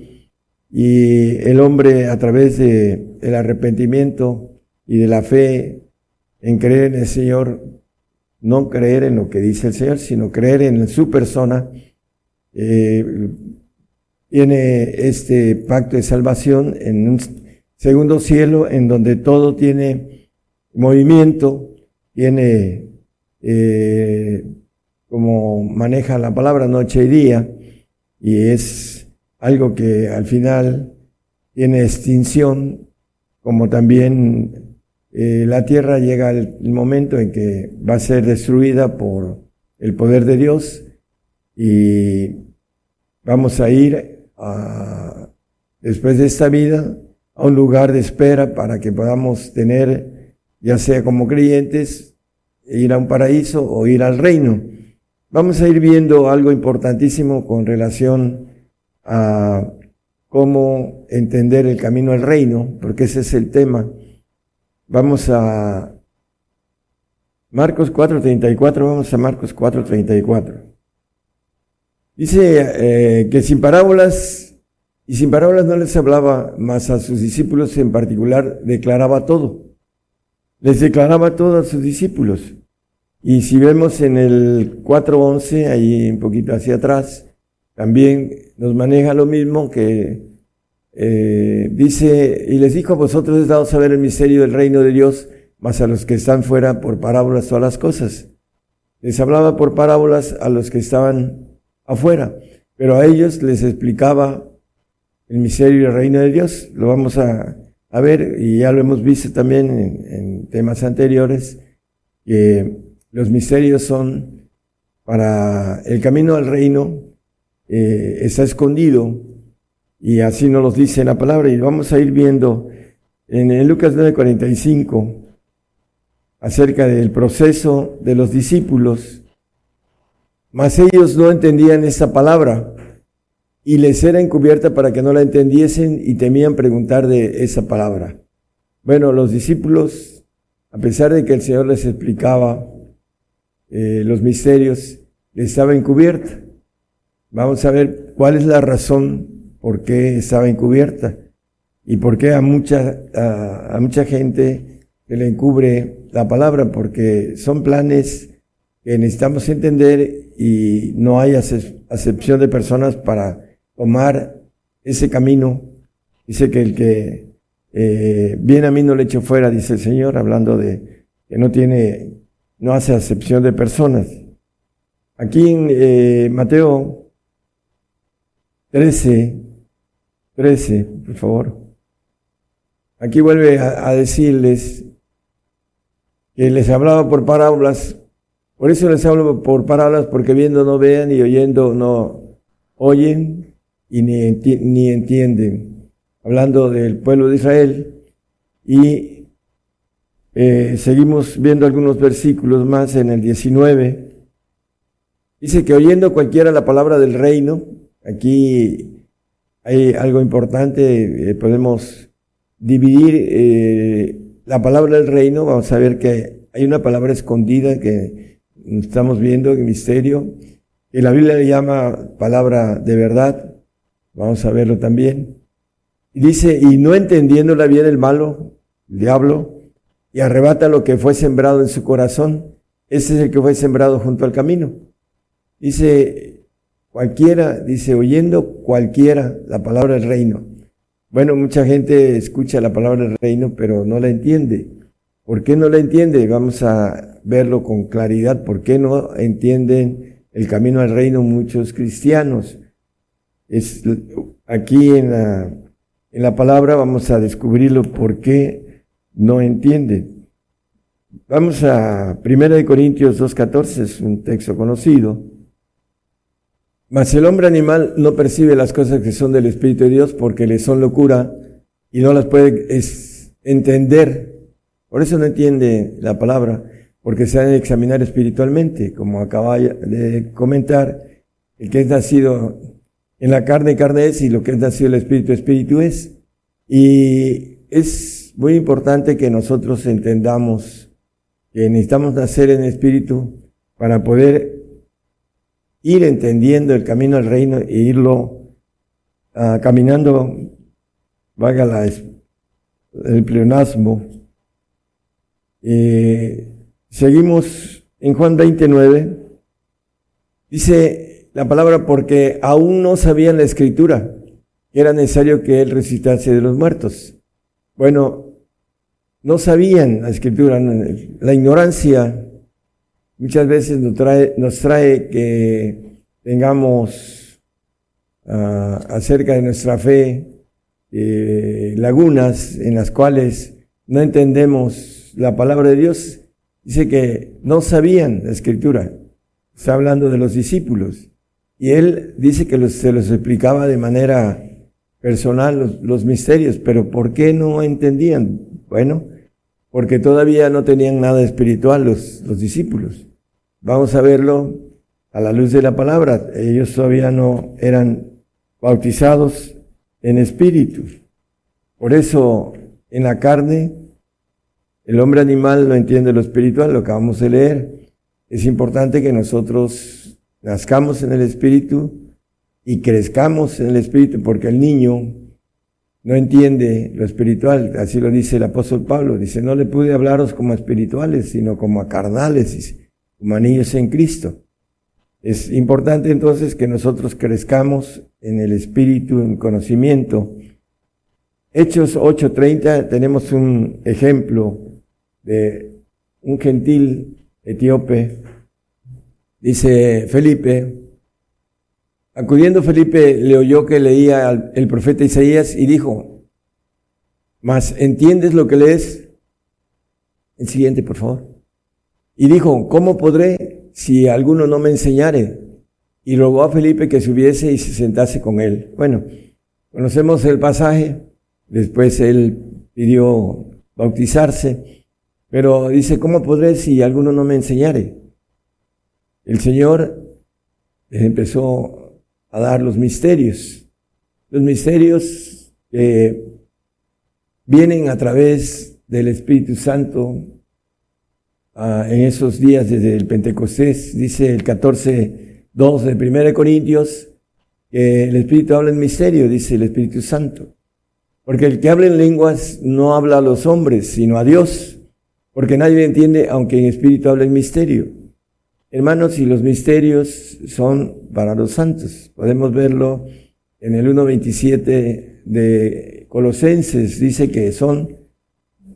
y el hombre a través de el arrepentimiento y de la fe en creer en el Señor, no creer en lo que dice el Señor, sino creer en su persona, eh, tiene este pacto de salvación en un segundo cielo en donde todo tiene movimiento, tiene eh, como maneja la palabra noche y día, y es algo que al final tiene extinción, como también eh, la tierra llega el, momento en que va a ser destruida por el poder de Dios y vamos a ir a, después de esta vida a un lugar de espera para que podamos tener, ya sea como creyentes, ir a un paraíso o ir al reino. Vamos a ir viendo algo importantísimo con relación a cómo entender el camino al reino, porque ese es el tema. Vamos a Marcos 4.34, vamos a Marcos 4.34. Dice eh, que sin parábolas, y sin parábolas no les hablaba, más a sus discípulos en particular declaraba todo. Les declaraba todo a sus discípulos. Y si vemos en el 4.11, ahí un poquito hacia atrás, también nos maneja lo mismo que eh, dice, y les dijo a vosotros es dado saber el misterio del reino de Dios, mas a los que están fuera por parábolas todas las cosas. Les hablaba por parábolas a los que estaban afuera, pero a ellos les explicaba el misterio del reino de Dios. Lo vamos a, a ver, y ya lo hemos visto también en, en temas anteriores, que los misterios son para el camino al reino, eh, está escondido y así nos los dice la palabra y vamos a ir viendo en el Lucas 9:45 acerca del proceso de los discípulos, mas ellos no entendían esa palabra y les era encubierta para que no la entendiesen y temían preguntar de esa palabra. Bueno, los discípulos, a pesar de que el Señor les explicaba eh, los misterios, estaba encubierta. Vamos a ver cuál es la razón por qué estaba encubierta y por qué a mucha, a, mucha gente se le encubre la palabra, porque son planes que necesitamos entender y no hay acepción de personas para tomar ese camino. Dice que el que eh, viene a mí no le echo fuera, dice el Señor, hablando de que no tiene no hace acepción de personas. Aquí en eh, Mateo 13, 13, por favor. Aquí vuelve a, decirles que les hablaba por parábolas. Por eso les hablo por parábolas, porque viendo no vean y oyendo no oyen y ni, ni entienden. Hablando del pueblo de Israel. Y eh, seguimos viendo algunos versículos más en el 19. Dice que oyendo cualquiera la palabra del reino, aquí hay algo importante, eh, podemos dividir eh, la palabra del reino, vamos a ver que hay una palabra escondida que estamos viendo en misterio, y la Biblia le llama palabra de verdad, vamos a verlo también. Dice, y no entendiéndola bien el malo, el diablo, y arrebata lo que fue sembrado en su corazón, ese es el que fue sembrado junto al camino. Dice, cualquiera, dice, oyendo cualquiera la palabra del reino. Bueno, mucha gente escucha la palabra del reino, pero no la entiende. ¿Por qué no la entiende? Vamos a verlo con claridad. ¿Por qué no entienden el camino al reino muchos cristianos? Es aquí en la, en la palabra vamos a descubrirlo por qué no entienden. Vamos a 1 Corintios 2.14, es un texto conocido. Mas el hombre animal no percibe las cosas que son del Espíritu de Dios porque le son locura y no las puede entender por eso no entiende la palabra, porque se ha de examinar espiritualmente, como acaba de comentar, el que es nacido en la carne, carne es, y lo que es nacido el espíritu, espíritu es. Y es muy importante que nosotros entendamos que necesitamos nacer en espíritu para poder ir entendiendo el camino al reino e irlo uh, caminando, valga la, el pleonasmo, eh, seguimos en Juan 29. Dice la palabra porque aún no sabían la escritura. Era necesario que él resucitase de los muertos. Bueno, no sabían la escritura. La ignorancia muchas veces nos trae, nos trae que tengamos uh, acerca de nuestra fe eh, lagunas en las cuales no entendemos la palabra de Dios, dice que no sabían la escritura. Está hablando de los discípulos. Y él dice que se los explicaba de manera personal los, misterios, pero ¿por qué no entendían? Bueno, porque todavía no tenían nada espiritual los, los discípulos. Vamos a verlo a la luz de la palabra. Ellos todavía no eran bautizados en espíritu. Por eso en la carne el hombre animal no entiende lo espiritual, lo acabamos de leer. Es importante que nosotros nazcamos en el espíritu y crezcamos en el espíritu, porque el niño no entiende lo espiritual, así lo dice el apóstol Pablo, dice, no le pude hablaros como a espirituales, sino como a carnales, como a niños en Cristo. Es importante entonces que nosotros crezcamos en el espíritu, en conocimiento. Hechos 8:30 tenemos un ejemplo de un gentil etíope, dice Felipe, acudiendo Felipe le oyó que leía el profeta Isaías y dijo, mas ¿entiendes lo que lees? El siguiente, por favor. Y dijo, ¿cómo podré si alguno no me enseñare? Y rogó a Felipe que subiese y se sentase con él. Bueno, conocemos el pasaje, después él pidió bautizarse pero dice, ¿cómo podré si alguno no me enseñare? El Señor les empezó a dar los misterios. Los misterios que vienen a través del Espíritu Santo ah, en esos días desde el Pentecostés, dice el 14, 2 de 1 Corintios, que el Espíritu habla en misterio, dice el Espíritu Santo. Porque el que habla en lenguas no habla a los hombres, sino a Dios porque nadie entiende, aunque en espíritu habla el misterio. Hermanos, y los misterios son para los santos. Podemos verlo en el 1.27 de Colosenses, dice que son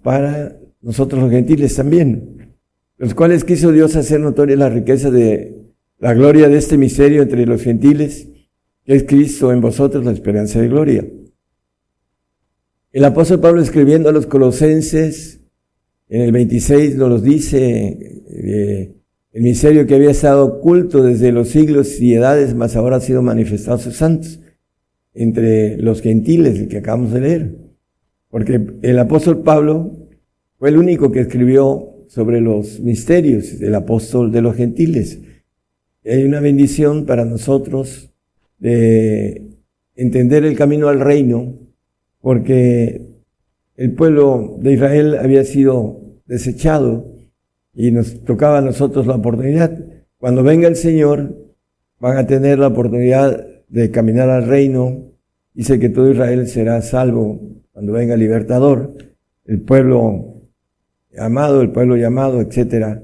para nosotros los gentiles también, los cuales quiso Dios hacer notoria la riqueza de la gloria de este misterio entre los gentiles, que es Cristo en vosotros la esperanza de gloria. El apóstol Pablo escribiendo a los colosenses, en el 26 nos dice eh, el misterio que había estado oculto desde los siglos y edades, mas ahora ha sido manifestado a sus santos, entre los gentiles, el que acabamos de leer. Porque el apóstol Pablo fue el único que escribió sobre los misterios, el apóstol de los gentiles. Hay una bendición para nosotros de entender el camino al reino, porque el pueblo de Israel había sido desechado y nos tocaba a nosotros la oportunidad. Cuando venga el Señor, van a tener la oportunidad de caminar al reino. Dice que todo Israel será salvo cuando venga el libertador. El pueblo amado, el pueblo llamado, etcétera,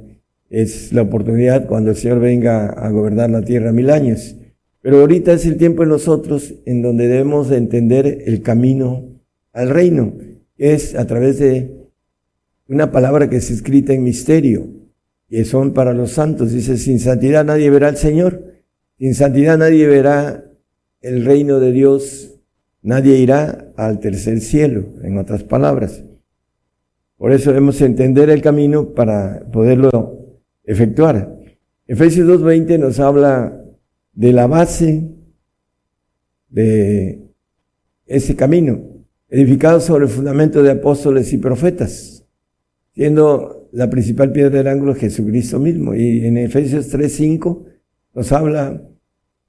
es la oportunidad cuando el Señor venga a gobernar la tierra mil años. Pero ahorita es el tiempo en nosotros en donde debemos de entender el camino al reino. Es a través de una palabra que es escrita en misterio, que son para los santos. Dice, sin santidad nadie verá al Señor, sin santidad nadie verá el reino de Dios, nadie irá al tercer cielo, en otras palabras. Por eso debemos entender el camino para poderlo efectuar. Efesios 2.20 nos habla de la base de ese camino, edificado sobre el fundamento de apóstoles y profetas, siendo la principal piedra del ángulo Jesucristo mismo. Y en Efesios 3.5 nos habla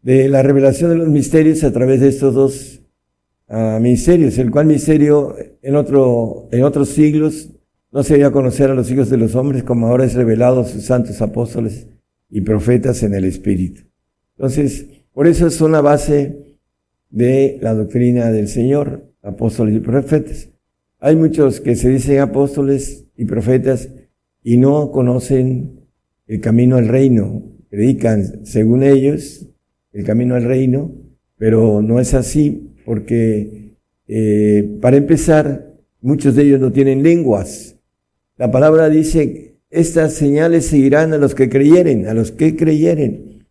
de la revelación de los misterios a través de estos dos uh, misterios, el cual misterio en, otro, en otros siglos no se iba a conocer a los hijos de los hombres como ahora es revelado a sus santos apóstoles y profetas en el Espíritu. Entonces, por eso es una base de la doctrina del Señor, apóstoles y profetas. Hay muchos que se dicen apóstoles y profetas y no conocen el camino al reino. Predican, según ellos, el camino al reino, pero no es así porque, eh, para empezar, muchos de ellos no tienen lenguas. La palabra dice, estas señales seguirán a los que creyeren, a los que creyeren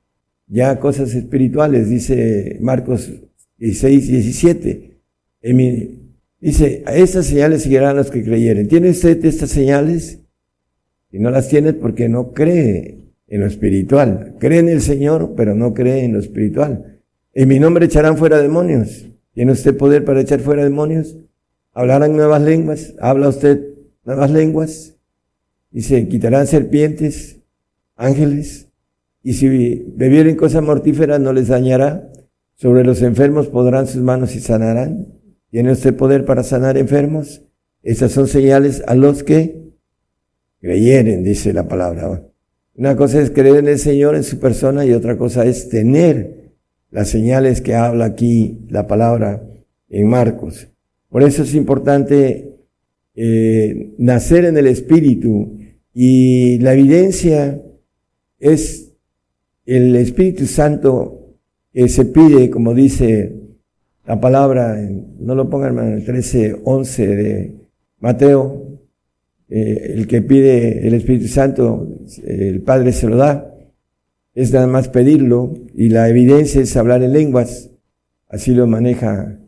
ya cosas espirituales, dice Marcos 16, 17. Dice, estas señales seguirán los que creyeren. ¿Tiene usted estas señales? Si no las tiene porque no cree en lo espiritual. Cree en el Señor, pero no cree en lo espiritual. En mi nombre echarán fuera demonios. ¿Tiene usted poder para echar fuera demonios? ¿Hablarán nuevas lenguas? ¿Habla usted nuevas lenguas? Dice, quitarán serpientes, ángeles, y si bebieren cosas mortíferas no les dañará. Sobre los enfermos podrán sus manos y sanarán. ¿Tiene usted poder para sanar enfermos? Esas son señales a los que creyeren, dice la palabra. Una cosa es creer en el Señor, en su persona, y otra cosa es tener las señales que habla aquí la palabra en Marcos. Por eso es importante eh, nacer en el Espíritu y la evidencia es el Espíritu Santo que se pide, como dice la palabra, no lo pongan en el 13, 11 de Mateo, eh, el que pide el Espíritu Santo, el Padre se lo da, es nada más pedirlo y la evidencia es hablar en lenguas, así lo maneja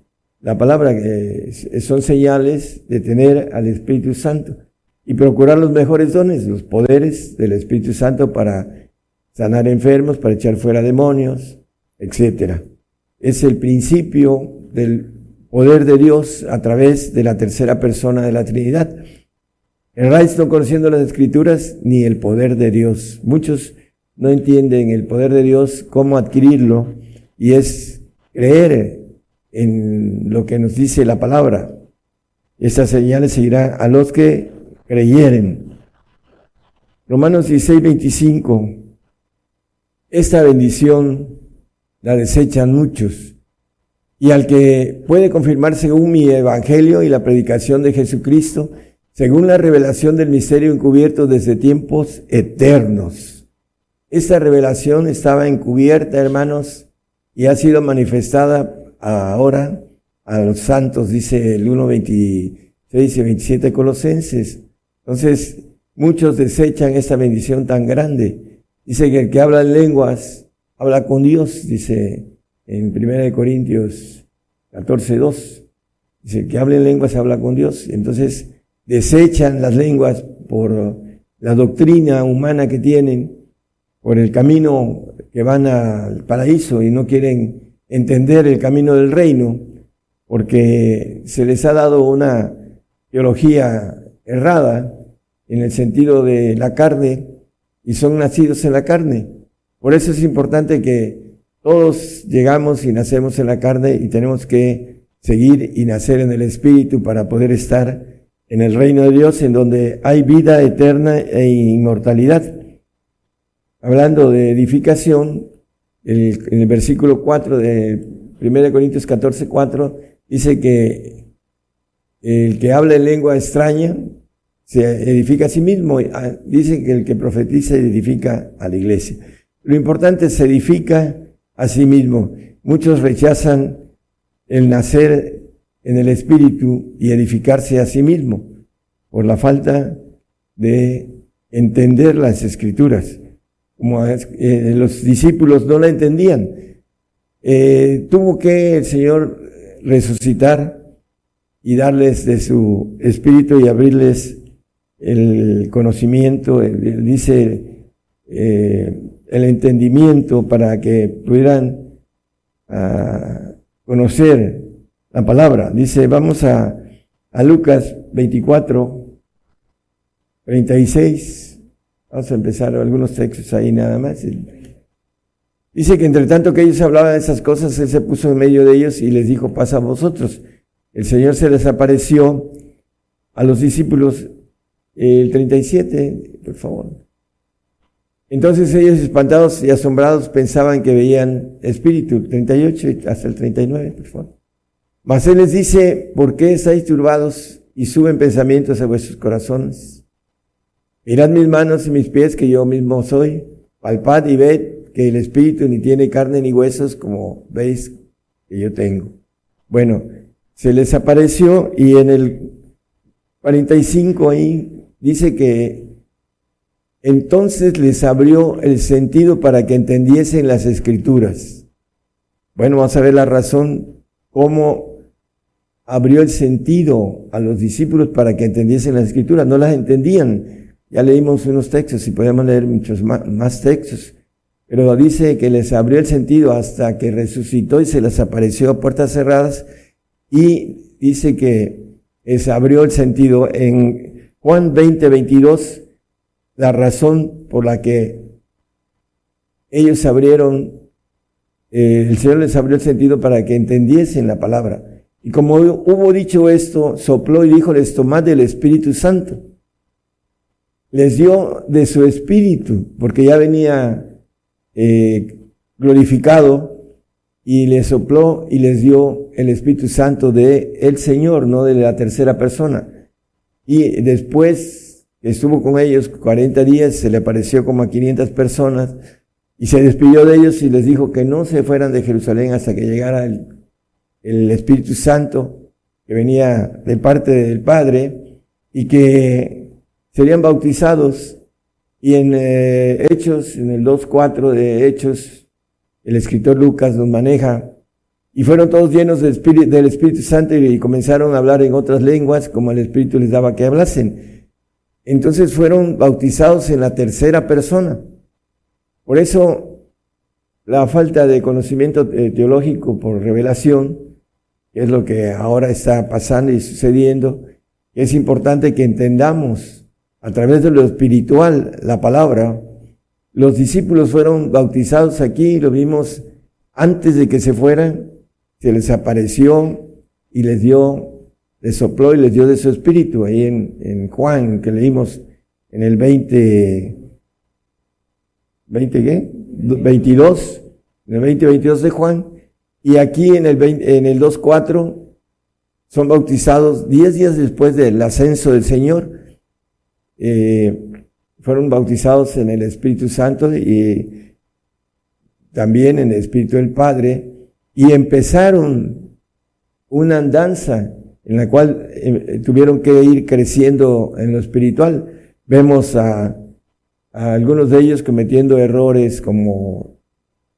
la palabra, que son señales de tener al Espíritu Santo y procurar los mejores dones, los poderes del Espíritu Santo para sanar enfermos, para echar fuera demonios, etc. Es el principio del poder de Dios a través de la tercera persona de la Trinidad. Reich no conociendo las escrituras ni el poder de Dios. Muchos no entienden el poder de Dios, cómo adquirirlo, y es creer en lo que nos dice la palabra. Estas señales seguirán a los que creyeren. Romanos 16, 25. Esta bendición la desechan muchos. Y al que puede confirmar según mi evangelio y la predicación de Jesucristo, según la revelación del misterio encubierto desde tiempos eternos. Esta revelación estaba encubierta, hermanos, y ha sido manifestada ahora a los santos, dice el 1.26 y 27 Colosenses. Entonces, muchos desechan esta bendición tan grande. Dice que el que habla en lenguas habla con Dios, dice en 1 Corintios 14, 2. Dice que habla en lenguas habla con Dios. Entonces desechan las lenguas por la doctrina humana que tienen, por el camino que van al paraíso y no quieren entender el camino del reino, porque se les ha dado una teología errada en el sentido de la carne y son nacidos en la carne. Por eso es importante que Todos llegamos y nacemos en la carne y tenemos que seguir y nacer en el Espíritu para poder estar en el reino de Dios, en donde hay vida eterna e inmortalidad. Hablando de edificación, en el versículo 4 de 1 Corintios 14, 4, dice que el que habla en lengua extraña se edifica a sí mismo. Ah, dice que el que profetiza edifica a la iglesia. Lo importante es se edifica a sí mismo. Muchos rechazan el nacer en el espíritu y edificarse a sí mismo por la falta de entender las escrituras. Como eh, los discípulos no la entendían. Eh, tuvo que el Señor resucitar y darles de su espíritu y abrirles el conocimiento, dice eh, el entendimiento para que pudieran ah, conocer la palabra. Dice, vamos a, a Lucas 24, 36. Vamos a empezar algunos textos ahí nada más. Dice que entre tanto que ellos hablaban de esas cosas, Él se puso en medio de ellos y les dijo, pasa a vosotros. El Señor se les apareció a los discípulos, el 37, por favor. Entonces ellos espantados y asombrados pensaban que veían espíritu, 38 hasta el 39, por favor. Mas Él les dice, ¿por qué estáis turbados y suben pensamientos a vuestros corazones? Mirad mis manos y mis pies que yo mismo soy, palpad y ved que el espíritu ni tiene carne ni huesos como veis que yo tengo. Bueno, se les apareció y en el 45 ahí dice que entonces les abrió el sentido para que entendiesen las escrituras. Bueno, vamos a ver la razón, cómo abrió el sentido a los discípulos para que entendiesen las escrituras. No las entendían. Ya leímos unos textos y podemos leer muchos más, textos. Pero dice que les abrió el sentido hasta que resucitó y se les apareció a puertas cerradas y dice que se abrió el sentido en Juan 20, 22, la razón por la que ellos abrieron, eh, el Señor les abrió el sentido para que entendiesen la palabra. Y como hubo dicho esto, sopló y dijo, les tomad del Espíritu Santo. Les dio de su Espíritu, porque ya venía eh, glorificado y les sopló y les dio el Espíritu Santo de el Señor, no de la tercera persona. Y después estuvo con ellos 40 días, se le apareció como a 500 personas y se despidió de ellos y les dijo que no se fueran de Jerusalén hasta que llegara el, el Espíritu Santo que venía de parte del Padre y que serían bautizados. Y en eh, Hechos, en el 2.4 de Hechos, el escritor Lucas nos maneja, y fueron todos llenos del Espíritu, del Espíritu Santo y comenzaron a hablar en otras lenguas como el Espíritu les daba que hablasen. Entonces fueron bautizados en la tercera persona. Por eso la falta de conocimiento eh, teológico por revelación, que es lo que ahora está pasando y sucediendo, es importante que entendamos a través de lo espiritual la palabra, los discípulos fueron bautizados aquí, lo vimos antes de que se fueran, se les apareció y les dio, les sopló y les dio de su espíritu, ahí en, en Juan, que leímos en el 20, 20 qué? 22, en el 20, 22 de Juan, y aquí en el, en el 2.4 son bautizados 10 días después del ascenso del Señor. Eh, fueron bautizados en el Espíritu Santo y también en el Espíritu del Padre y empezaron una andanza en la cual eh, tuvieron que ir creciendo en lo espiritual. Vemos a, a algunos de ellos cometiendo errores como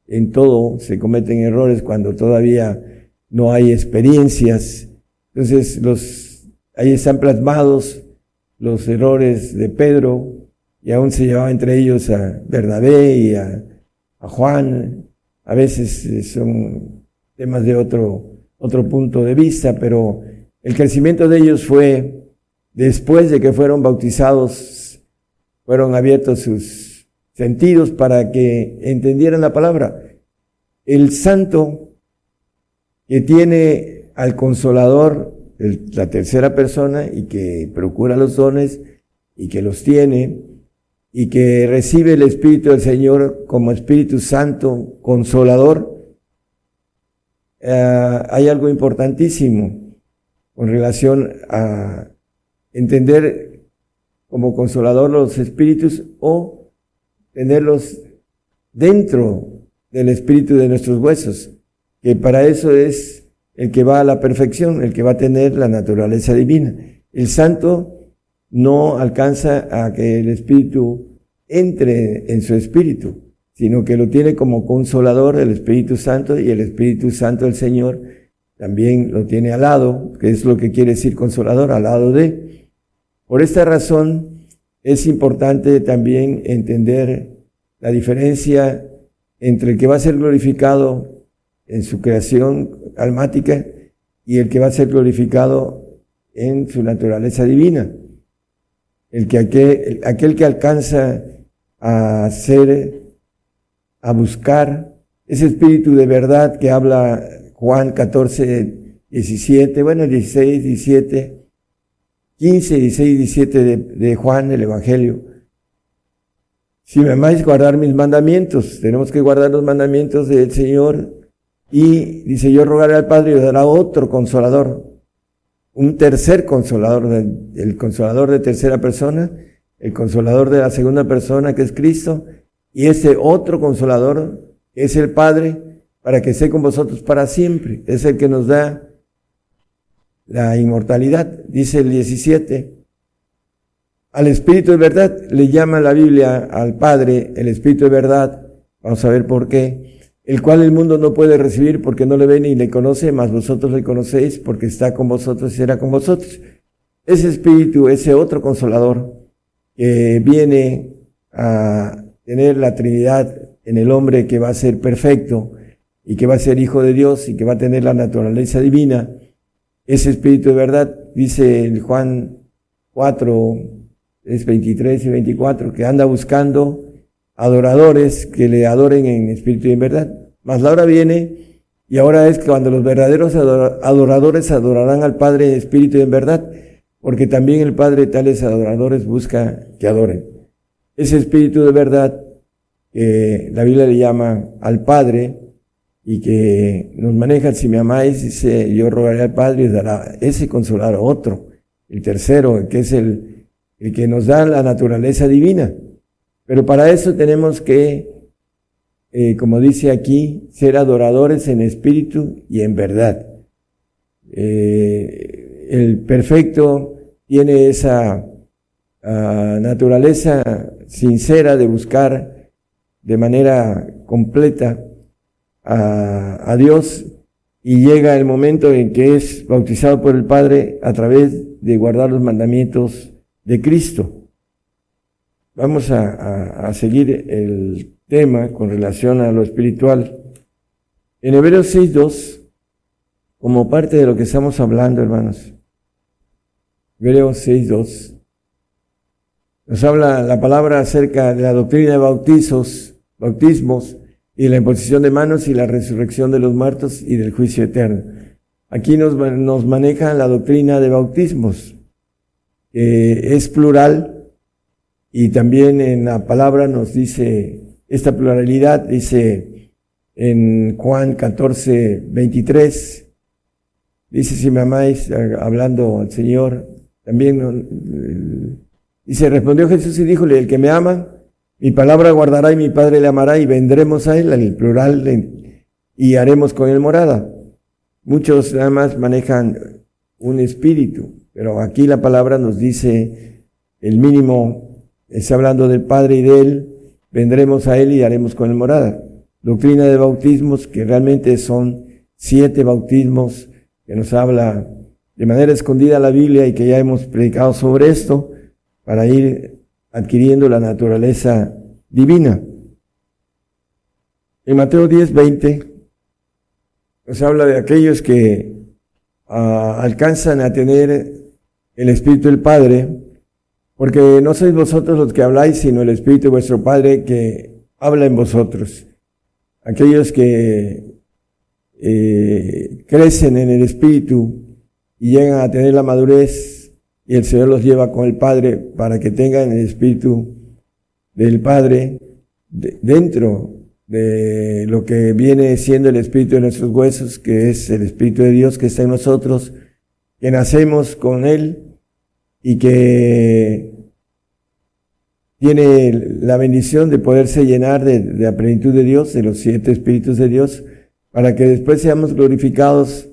en todo se cometen errores cuando todavía no hay experiencias. Entonces los, ahí están plasmados los errores de Pedro, y aún se llevaba entre ellos a Bernabé y a, Juan. A veces eh, son temas de otro, otro punto de vista, pero el crecimiento de ellos fue después de que fueron bautizados, fueron abiertos sus sentidos para que entendieran la palabra. el santo que tiene al consolador, la tercera persona, y que procura los dones y que los tiene, y que recibe el Espíritu del Señor como Espíritu Santo, consolador, eh, hay algo importantísimo con relación a entender como consolador los espíritus o tenerlos dentro del espíritu de nuestros huesos, que para eso es el que va a la perfección, el que va a tener la naturaleza divina. El santo no alcanza a que el espíritu entre en su espíritu, sino que lo tiene como consolador el Espíritu Santo y el Espíritu Santo del Señor también lo tiene al lado, que es lo que quiere decir consolador, al lado de. Por esta razón es importante también entender la diferencia entre el que va a ser glorificado en su creación almática y el que va a ser glorificado en su naturaleza divina. El que aquel, aquel que alcanza a ser a buscar ese espíritu de verdad que habla Juan 14, 17, bueno, 16, 17, 15, 16, 17 de, de Juan, el Evangelio. Si me amáis, guardar mis mandamientos. Tenemos que guardar los mandamientos del Señor. Y dice, yo rogaré al Padre y dará otro consolador. Un tercer consolador, el consolador de tercera persona, el consolador de la segunda persona que es Cristo, y ese otro consolador es el Padre para que esté con vosotros para siempre. Es el que nos da la inmortalidad. Dice el 17. Al Espíritu de verdad le llama la Biblia al Padre el Espíritu de verdad. Vamos a ver por qué. El cual el mundo no puede recibir porque no le ve ni le conoce, mas vosotros le conocéis porque está con vosotros y será con vosotros. Ese Espíritu, ese otro consolador que viene a tener la Trinidad en el hombre que va a ser perfecto y que va a ser hijo de Dios y que va a tener la naturaleza divina, ese espíritu de verdad, dice el Juan 4, es 23 y 24, que anda buscando adoradores que le adoren en espíritu y en verdad. Mas la hora viene y ahora es cuando los verdaderos adoradores adorarán al Padre en espíritu y en verdad, porque también el Padre tales adoradores busca que adoren ese espíritu de verdad que la Biblia le llama al Padre y que nos maneja, si me amáis, dice, yo rogaré al Padre y dará ese consolar otro, el tercero, que es el, el que nos da la naturaleza divina. Pero para eso tenemos que, eh, como dice aquí, ser adoradores en espíritu y en verdad. Eh, el perfecto tiene esa naturaleza sincera de buscar de manera completa a, a, Dios y llega el momento en que es bautizado por el Padre a través de guardar los mandamientos de Cristo. Vamos a, a seguir el tema con relación a lo espiritual. En Hebreos 6.2, como parte de lo que estamos hablando, hermanos, Hebreos 6.2, nos habla la palabra acerca de la doctrina de bautizos, bautismos y la imposición de manos y la resurrección de los muertos y del juicio eterno. Aquí nos, nos maneja la doctrina de bautismos. es plural y también en la palabra nos dice esta pluralidad, dice en Juan 14, 23, dice si me amáis, hablando al Señor, también y se respondió Jesús y díjole, el que me ama, mi palabra guardará y mi Padre le amará y vendremos a él, el plural, y haremos con él morada. Muchos nada más manejan un espíritu, pero aquí la palabra nos dice el mínimo, está hablando del Padre y de él, vendremos a él y haremos con él morada. Doctrina de bautismos, que realmente son siete bautismos que nos habla de manera escondida la Biblia y que ya hemos predicado sobre esto para ir adquiriendo la naturaleza divina. En Mateo 10, 20 nos habla de aquellos que ah, alcanzan a tener el Espíritu del Padre, porque no sois vosotros los que habláis, sino el Espíritu de vuestro Padre que habla en vosotros. aquellos que eh, crecen en el Espíritu y llegan a tener la madurez y el Señor los lleva con el Padre para que tengan el Espíritu del Padre dentro de lo que viene siendo el Espíritu de nuestros huesos, que es el Espíritu de Dios que está en nosotros, que nacemos con Él y que tiene la bendición de poderse llenar de, de la plenitud de Dios, de los siete Espíritus de Dios, para que después seamos glorificados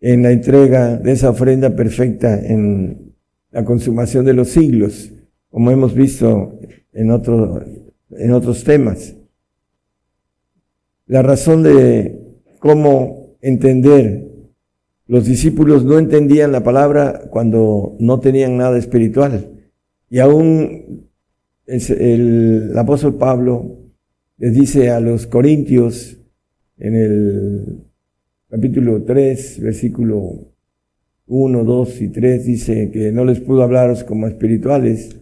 en la entrega de esa ofrenda perfecta en la consumación de los siglos, como hemos visto en, otro, en otros temas. La razón de cómo entender, los discípulos no entendían la palabra cuando no tenían nada espiritual. Y aún el, el apóstol Pablo les dice a los corintios en el capítulo 3, versículo 1, 2 y 3, dice que no les pudo hablaros como espirituales.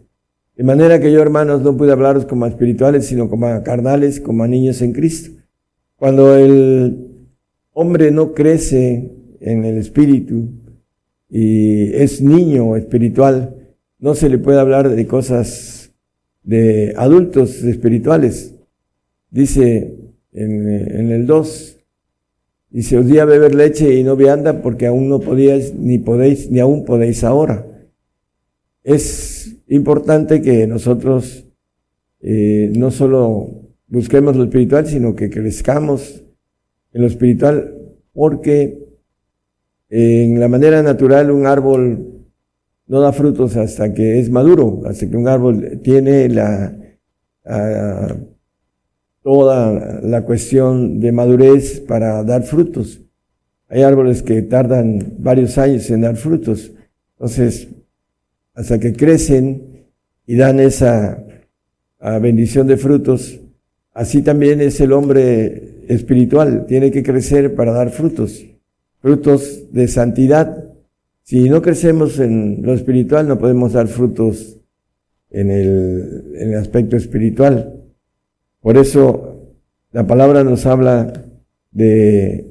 De manera que yo, hermanos, no pude hablaros como espirituales, sino como a carnales, como a niños en Cristo. Cuando el hombre no crece en el espíritu y es niño espiritual, no se le puede hablar de cosas de adultos espirituales. Dice en, el 2, y se os di a beber leche y no vianda porque aún no podíais, ni podéis, ni aún podéis ahora. Es importante que nosotros eh, no solo busquemos lo espiritual, sino que crezcamos en lo espiritual, porque en la manera natural un árbol no da frutos hasta que es maduro, hasta que un árbol tiene la, ah, toda la cuestión de madurez para dar frutos. Hay árboles que tardan varios años en dar frutos. Entonces, hasta que crecen y dan esa ah, bendición de frutos, así también es el hombre espiritual. Tiene que crecer para dar frutos, frutos de santidad. Si no crecemos en lo espiritual, no podemos dar frutos en el, en el aspecto espiritual. Por eso la palabra nos habla de,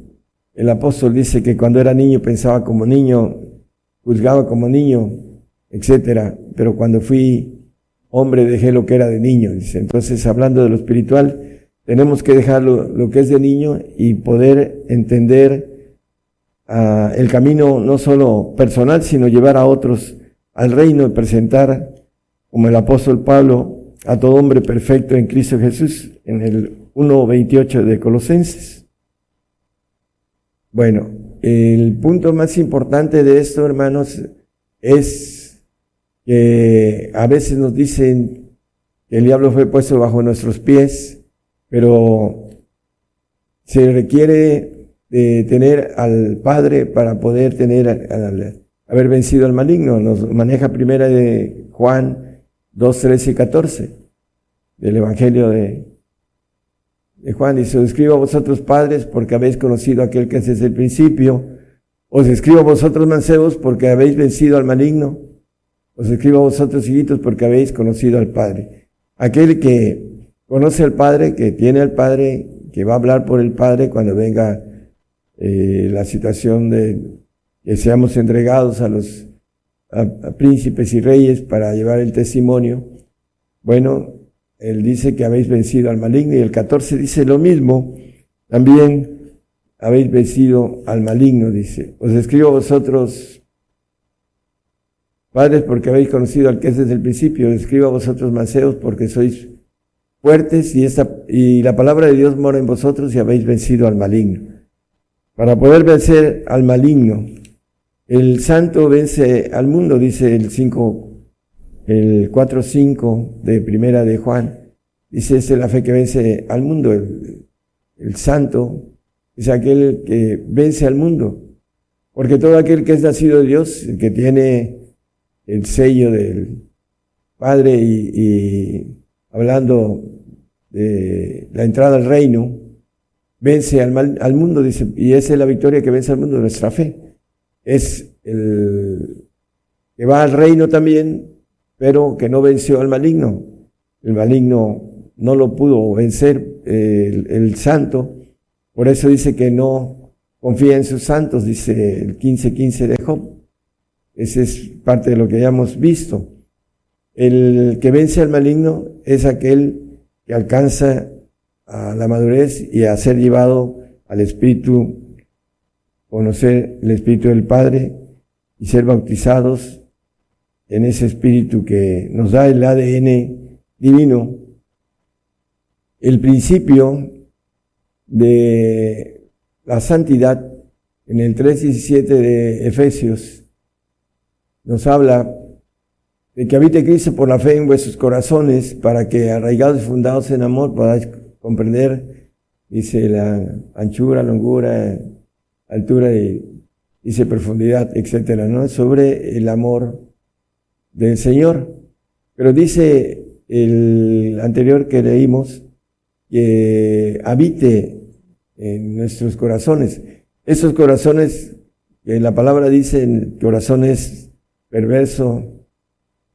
el apóstol dice que cuando era niño pensaba como niño, juzgaba como niño, etcétera, pero cuando fui hombre dejé lo que era de niño, dice. Entonces, hablando de lo espiritual, tenemos que dejar lo, que es de niño y poder entender uh, el camino no solo personal, sino llevar a otros al reino y presentar, como el apóstol Pablo, a todo hombre perfecto en Cristo Jesús, en el 1.28 de Colosenses. Bueno, el punto más importante de esto, hermanos, es que a veces nos dicen que el diablo fue puesto bajo nuestros pies, pero se requiere de tener al Padre para poder tener, haber vencido al maligno. Nos maneja primera de Juan 2, 13 y 14 del Evangelio de, Juan. Dice, os escribo a vosotros padres porque habéis conocido a aquel que es desde el principio. Os escribo a vosotros mancebos porque habéis vencido al maligno. Os escribo a vosotros hijitos porque habéis conocido al Padre. Aquel que conoce al Padre, que tiene al Padre, que va a hablar por el Padre cuando venga eh, la situación de que seamos entregados a los a, príncipes y reyes para llevar el testimonio. Bueno, él dice que habéis vencido al maligno y el 14 dice lo mismo. También habéis vencido al maligno, dice. Os escribo vosotros, padres, porque habéis conocido al que es desde el principio. Os escribo a vosotros, maceos, porque sois fuertes y, esta, y la palabra de Dios mora en vosotros y habéis vencido al maligno. Para poder vencer al maligno, el santo vence al mundo, dice el 5, el 4.5 de primera de Juan. Dice, es la fe que vence al mundo. El, el santo es aquel que vence al mundo. Porque todo aquel que es nacido de Dios, que tiene el sello del Padre y, y hablando de la entrada al reino, vence al, mal, al mundo, dice, y esa es la victoria que vence al mundo, nuestra fe es el que va al reino también, pero que no venció al maligno. El maligno no lo pudo vencer el, el, santo, por eso dice que no confía en sus santos, dice el 15:15 de Job. Ese es parte de lo que ya hemos visto. El que vence al maligno es aquel que alcanza a la madurez y a ser llevado al Espíritu, conocer el Espíritu del Padre y ser bautizados en ese Espíritu que nos da el ADN divino. El principio de la santidad en el 3.17 de Efesios nos habla de que habite Cristo por la fe en vuestros corazones, para que arraigados y fundados en amor podáis comprender, dice la anchura, longura, altura y dice profundidad, etcétera, ¿no? Sobre el amor del Señor. Pero dice el anterior que leímos que habite en nuestros corazones. Esos corazones, que la palabra dice, corazones perverso,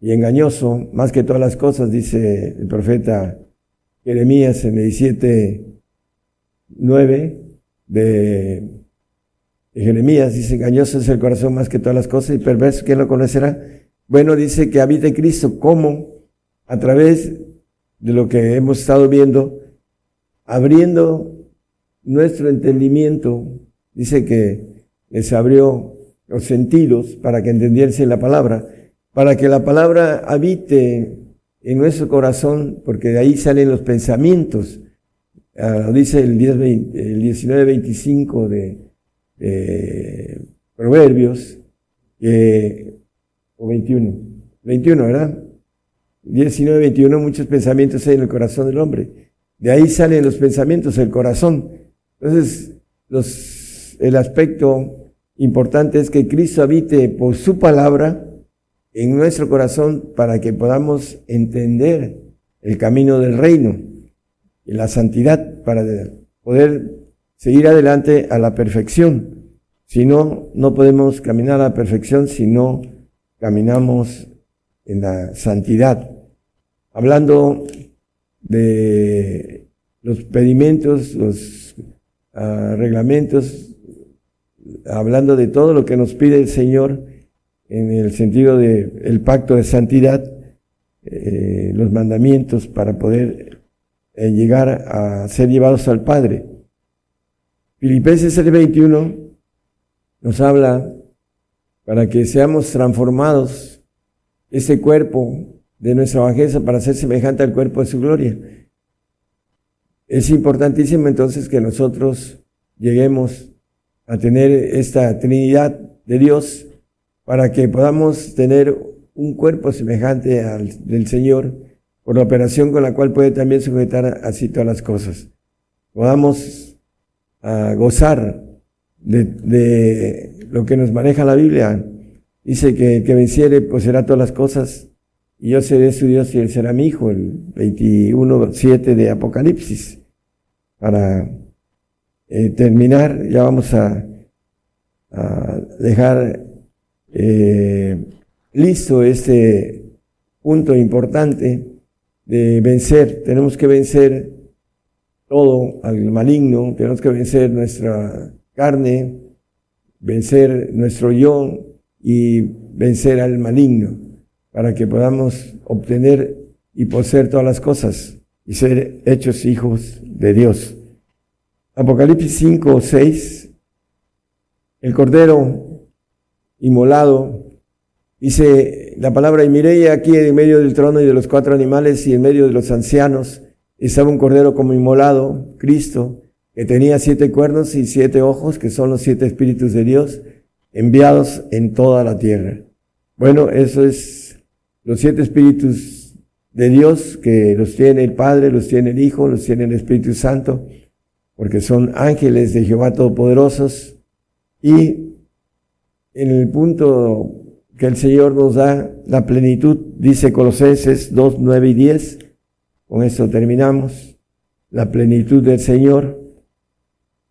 y engañoso, más que todas las cosas, dice el profeta Jeremías en 17, 9 de, Jeremías, dice, engañoso es el corazón más que todas las cosas y perverso, ¿quién lo conocerá? Bueno, dice que habita Cristo, ¿cómo? A través de lo que hemos estado viendo, abriendo nuestro entendimiento, dice que les abrió los sentidos para que entendiesen la palabra para que la palabra habite en nuestro corazón, porque de ahí salen los pensamientos. Ah, dice el, 19-25 de, Proverbios, o 21, 21, ¿verdad? 19-21, muchos pensamientos hay en el corazón del hombre. De ahí salen los pensamientos, el corazón. Entonces, los, el aspecto importante es que Cristo habite por su palabra, en nuestro corazón para que podamos entender el camino del reino y la santidad para poder seguir adelante a la perfección. Si no, no podemos caminar a la perfección si no caminamos en la santidad. Hablando de los pedimentos, los uh, reglamentos, hablando de todo lo que nos pide el Señor, en el sentido de el pacto de santidad, eh, los mandamientos para poder eh, llegar a ser llevados al Padre. Filipenses 21 nos habla para que seamos transformados ese cuerpo de nuestra bajeza para ser semejante al cuerpo de su gloria. Es importantísimo entonces que nosotros lleguemos a tener esta Trinidad de Dios para que podamos tener un cuerpo semejante al del Señor, por la operación con la cual puede también sujetar así todas las cosas. Podamos ah, gozar de, lo que nos maneja la Biblia. Dice que el que venciere pues será todas las cosas y yo seré su Dios y él será mi hijo, el 21.7 de Apocalipsis. Para eh, terminar, ya vamos a, a dejar eh, listo este punto importante de vencer. Tenemos que vencer todo al maligno, tenemos que vencer nuestra carne, vencer nuestro yo y vencer al maligno para que podamos obtener y poseer todas las cosas y ser hechos hijos de Dios. Apocalipsis 5, 6. El Cordero inmolado. Dice la palabra, y miré aquí en medio del trono y de los cuatro animales y en medio de los ancianos estaba un cordero como inmolado, Cristo, que tenía siete cuernos y siete ojos, que son los siete espíritus de Dios, enviados en toda la tierra. Bueno, eso es los siete espíritus de Dios, que los tiene el Padre, los tiene el Hijo, los tiene el Espíritu Santo, porque son ángeles de Jehová Todopoderosos, y en el punto que el Señor nos da la plenitud, dice Colosenses 2, 9 y 10. Con esto terminamos. La plenitud del Señor.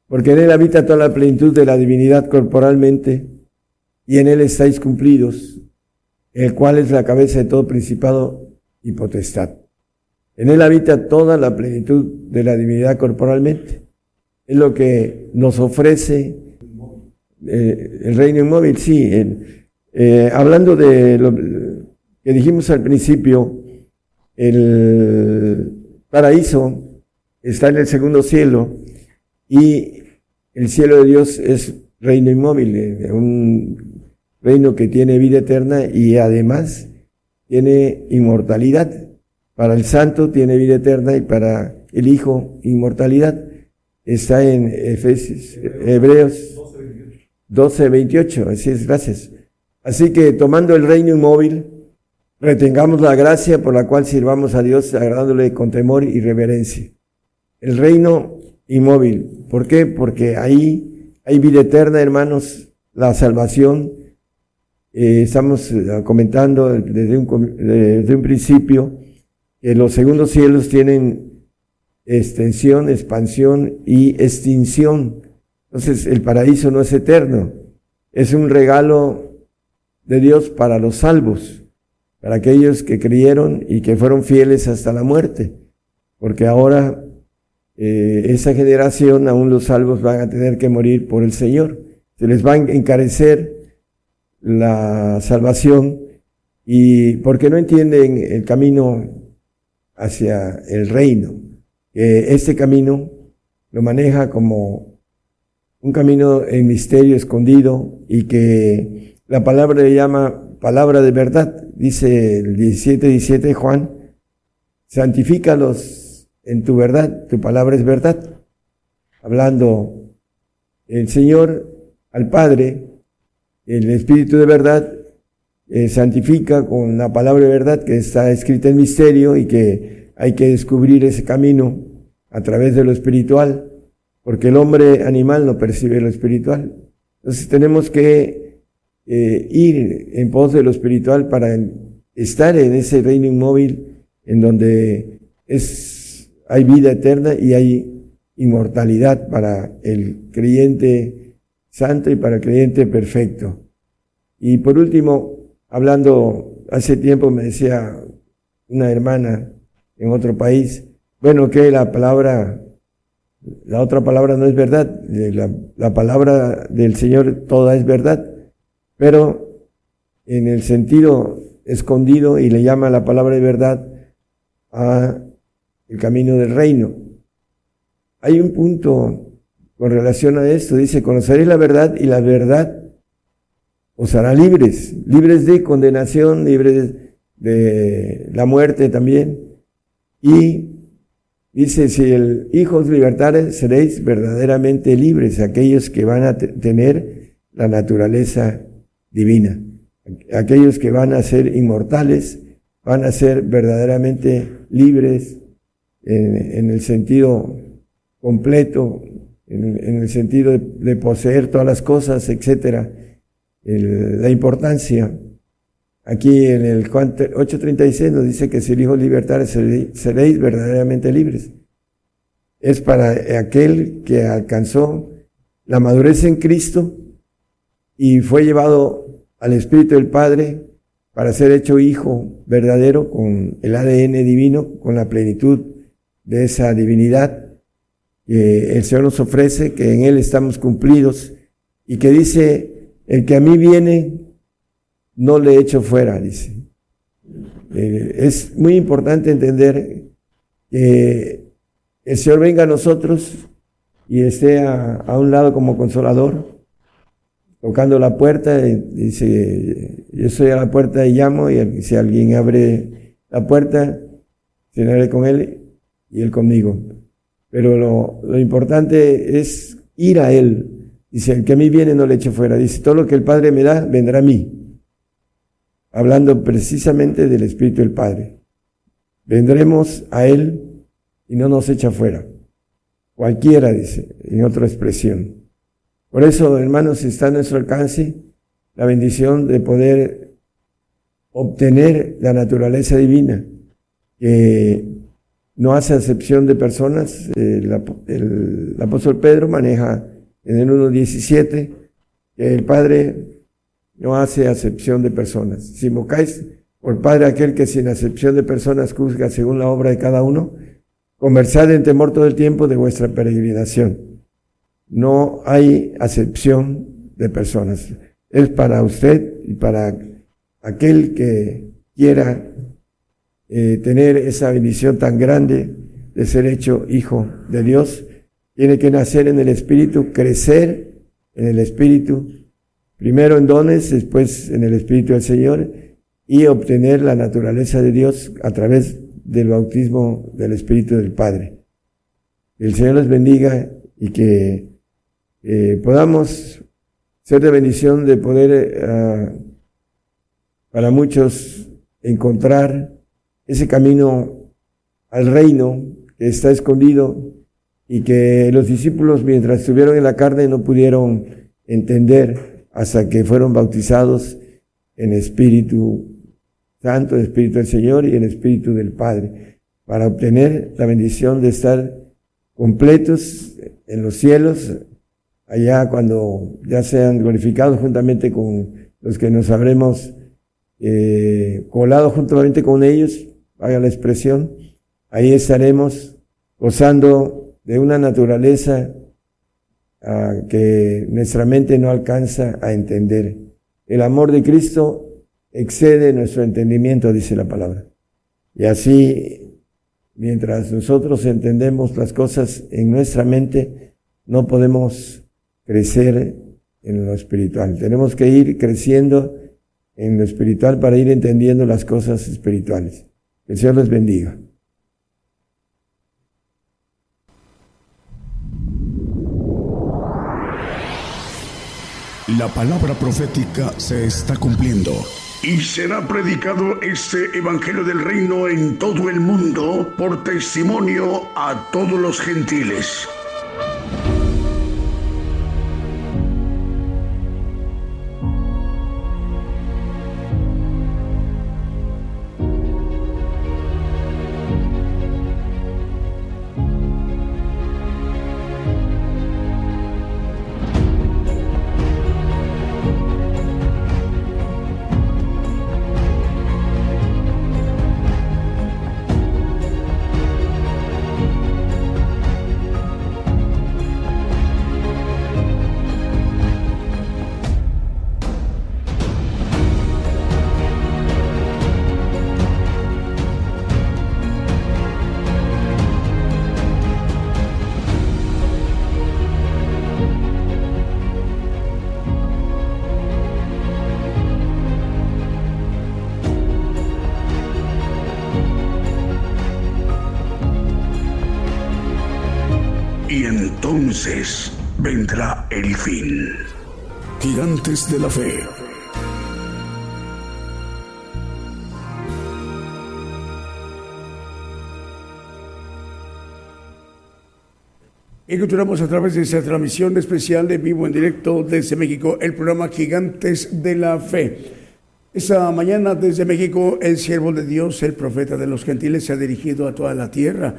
Porque en Él habita toda la plenitud de la divinidad corporalmente y en Él estáis cumplidos, el cual es la cabeza de todo principado y potestad. En Él habita toda la plenitud de la divinidad corporalmente. Es lo que nos ofrece eh, el reino inmóvil, sí. Eh, hablando de lo que dijimos al principio, el paraíso está en el segundo cielo y el cielo de Dios es reino inmóvil, eh, un reino que tiene vida eterna y además tiene inmortalidad. Para el santo tiene vida eterna y para el Hijo inmortalidad. Está en Efesios, Hebreos 12, 28. Así es, gracias. Así que tomando el reino inmóvil, retengamos la gracia por la cual sirvamos a Dios agradándole con temor y reverencia. El reino inmóvil. ¿Por qué? Porque ahí hay vida eterna, hermanos, la salvación. Eh, estamos eh, comentando desde un, desde un principio que los segundos cielos tienen extensión, expansión y extinción. Entonces el paraíso no es eterno, es un regalo de Dios para los salvos, para aquellos que creyeron y que fueron fieles hasta la muerte, porque ahora eh, esa generación, aún los salvos van a tener que morir por el Señor, se les va a encarecer la salvación y porque no entienden el camino hacia el reino. este camino lo maneja como un camino en misterio escondido y que la palabra le llama palabra de verdad. Dice el 17, 17 Juan, santifícalos en tu verdad, tu palabra es verdad. Hablando el Señor al Padre, el Espíritu de verdad, eh, santifica con la palabra de verdad que está escrita en misterio y que hay que descubrir ese camino a través de lo espiritual, porque el hombre animal no percibe lo espiritual. Entonces tenemos que eh, ir en pos de lo espiritual para estar en ese reino inmóvil en donde es, hay vida eterna y hay inmortalidad para el creyente santo y para el creyente perfecto. Y por último, hablando hace tiempo me decía una hermana en otro país, bueno, que la palabra, la otra palabra no es verdad, la, la palabra del Señor toda es verdad, pero en el sentido escondido y le llama la palabra de verdad a el camino del reino. Hay un punto con relación a esto, dice, conoceréis la verdad y la verdad os hará libres, libres de condenación, libres de la muerte también. Y dice, si el Hijo os libertare, seréis verdaderamente libres, aquellos que van a tener la naturaleza divina, aquellos que van a ser inmortales, van a ser verdaderamente libres en, el sentido completo, en, el sentido de, poseer todas las cosas, etcétera la importancia. Aquí en el 8.36 nos dice que si el Hijo seréis verdaderamente libres. Es para aquel que alcanzó la madurez en Cristo y fue llevado al Espíritu del Padre para ser hecho hijo verdadero con el ADN divino, con la plenitud de esa divinidad que el Señor nos ofrece, que en Él estamos cumplidos y que dice el que a mí viene, no le echo fuera, dice. Eh, es muy importante entender que el Señor venga a nosotros y esté a, un lado como consolador, tocando la puerta, dice, yo soy a la puerta y llamo, y si alguien abre la puerta, cenaré con él y él conmigo. Pero lo, lo importante es ir a él, Dice, el que a mí viene no le echo fuera. Dice, todo lo que el Padre me da, vendrá a mí. Hablando precisamente del Espíritu del Padre. Vendremos a Él y no nos echa fuera. Cualquiera, dice, en otra expresión. Por eso, hermanos, está a nuestro alcance la bendición de poder obtener la naturaleza divina, que no hace acepción de personas. El, apóstol Pedro maneja en el 1.17, que el Padre no hace acepción de personas. Si invocáis Por Padre aquel que sin acepción de personas juzga según la obra de cada uno, conversad en temor todo el tiempo de vuestra peregrinación. No hay acepción de personas. Es para usted y para aquel que quiera eh, tener esa bendición tan grande de ser hecho hijo de Dios, tiene que nacer en el Espíritu, crecer en el Espíritu, primero en dones, después en el Espíritu del Señor, y obtener la naturaleza de Dios a través del bautismo del Espíritu del Padre. El Señor les bendiga y que eh, podamos ser de bendición de poder eh, para muchos encontrar ese camino al reino que está escondido y que los discípulos mientras estuvieron en la carne no pudieron entender hasta que fueron bautizados en Espíritu Santo, en Espíritu del Señor y en Espíritu del Padre, para obtener la bendición de estar completos en los cielos, allá cuando ya sean glorificados juntamente con los que nos habremos eh, colado juntamente con ellos, vaya la expresión, ahí estaremos gozando de una naturaleza ah, que nuestra mente no alcanza a entender. El amor de Cristo excede nuestro entendimiento, dice la palabra. Y así, mientras nosotros entendemos las cosas en nuestra mente, no podemos crecer en lo espiritual. Tenemos que ir creciendo en lo espiritual para ir entendiendo las cosas espirituales. Que el Señor les bendiga. La palabra profética se está cumpliendo. Y será predicado este Evangelio del Reino en todo el mundo por testimonio a todos los gentiles. Continuamos a través de esta transmisión especial de vivo en directo desde México, el programa Gigantes de la Fe. Esta mañana desde México, el siervo de Dios, el profeta de los gentiles, se ha dirigido a toda la tierra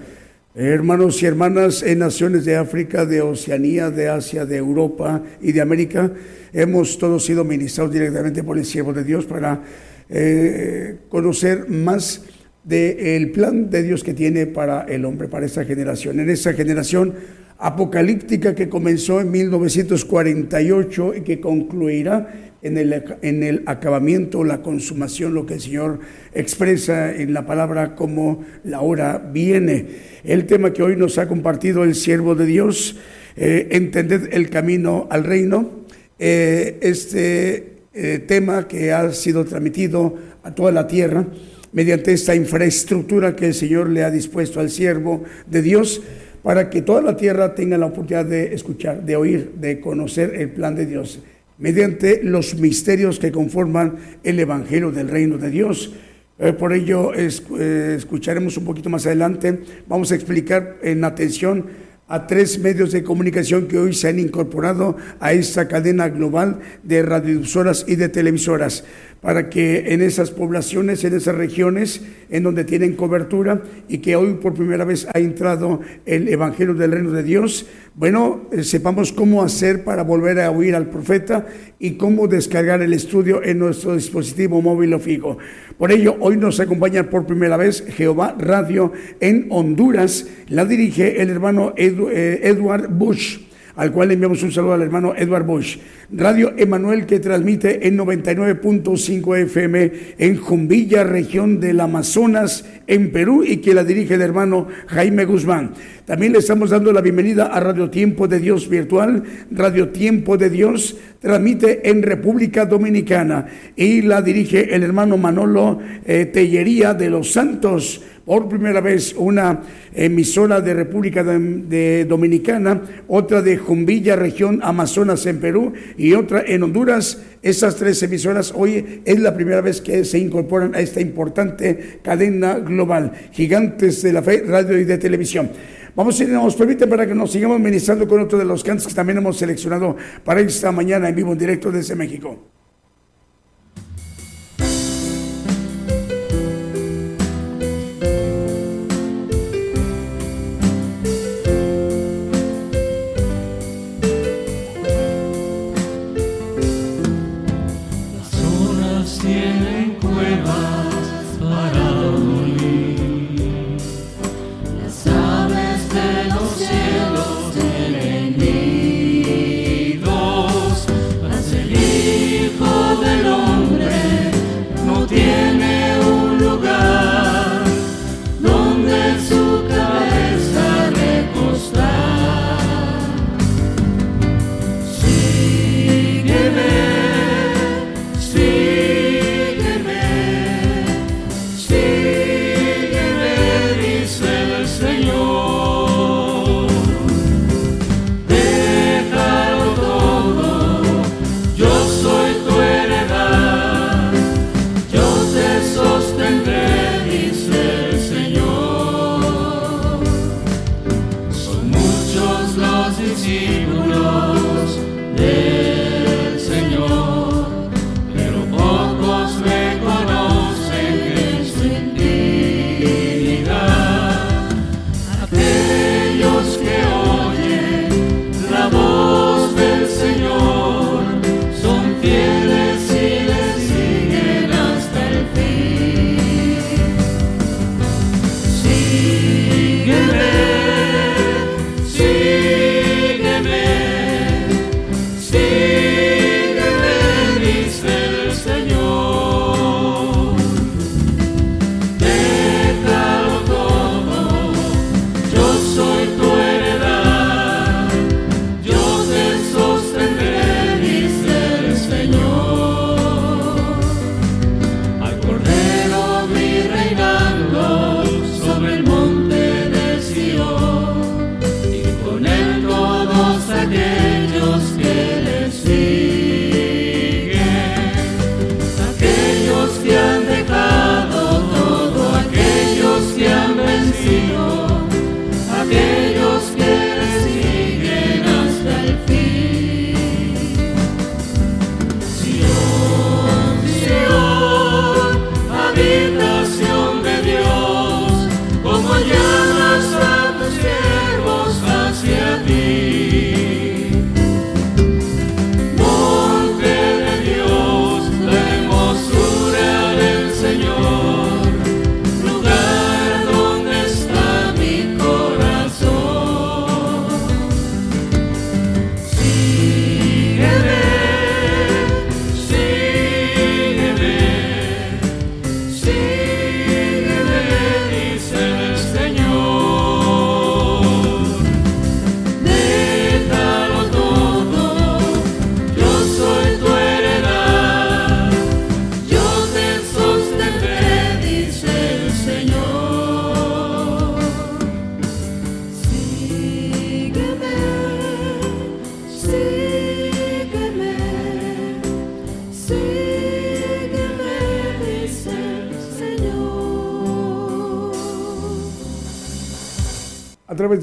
Hermanos y hermanas en naciones de África, de Oceanía, de Asia, de Europa y de América, hemos todos sido ministrados directamente por el siervo de Dios para eh, conocer más del plan de Dios que tiene para el hombre, para esta generación. En esta generación apocalíptica que comenzó en 1948 y que concluirá en el, en el acabamiento, la consumación, lo que el Señor expresa en la palabra como la hora viene. El tema que hoy nos ha compartido el siervo de Dios, eh, entender el camino al reino, eh, este eh, tema que ha sido transmitido a toda la tierra mediante esta infraestructura que el Señor le ha dispuesto al siervo de Dios para que toda la tierra tenga la oportunidad de escuchar, de oír, de conocer el plan de Dios mediante los misterios que conforman el Evangelio del Reino de Dios. Eh, por ello, eh, escucharemos un poquito más adelante, vamos a explicar en atención a tres medios de comunicación que hoy se han incorporado a esta cadena global de radiodifusoras y de televisoras, para que en esas poblaciones, en esas regiones en donde tienen cobertura y que hoy por primera vez ha entrado el Evangelio del Reino de Dios, bueno, eh, sepamos cómo hacer para volver a oír al profeta y cómo descargar el estudio en nuestro dispositivo móvil o fijo. Por ello, hoy nos acompaña por primera vez Jehová Radio en Honduras. La dirige el hermano eh, Edward Bush al cual le enviamos un saludo al hermano Edward Bush. Radio Emanuel que transmite en 99.5 FM en Jumbilla, región del Amazonas, en Perú, y que la dirige el hermano Jaime Guzmán. También le estamos dando la bienvenida a Radio Tiempo de Dios Virtual. Radio Tiempo de Dios transmite en República Dominicana y la dirige el hermano Manolo eh, Tellería de los Santos por primera vez una emisora de República de Dominicana, otra de Jumbilla, región Amazonas en Perú y otra en Honduras. Esas tres emisoras hoy es la primera vez que se incorporan a esta importante cadena global, gigantes de la fe, radio y de televisión. Vamos a ir, nos permite para que nos sigamos ministrando con otro de los cantos que también hemos seleccionado para esta mañana en vivo en directo desde México.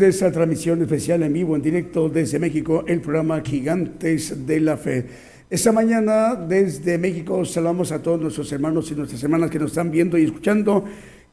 Esta transmisión especial en vivo, en directo desde México, el programa Gigantes de la Fe. Esta mañana desde México saludamos a todos nuestros hermanos y nuestras hermanas que nos están viendo y escuchando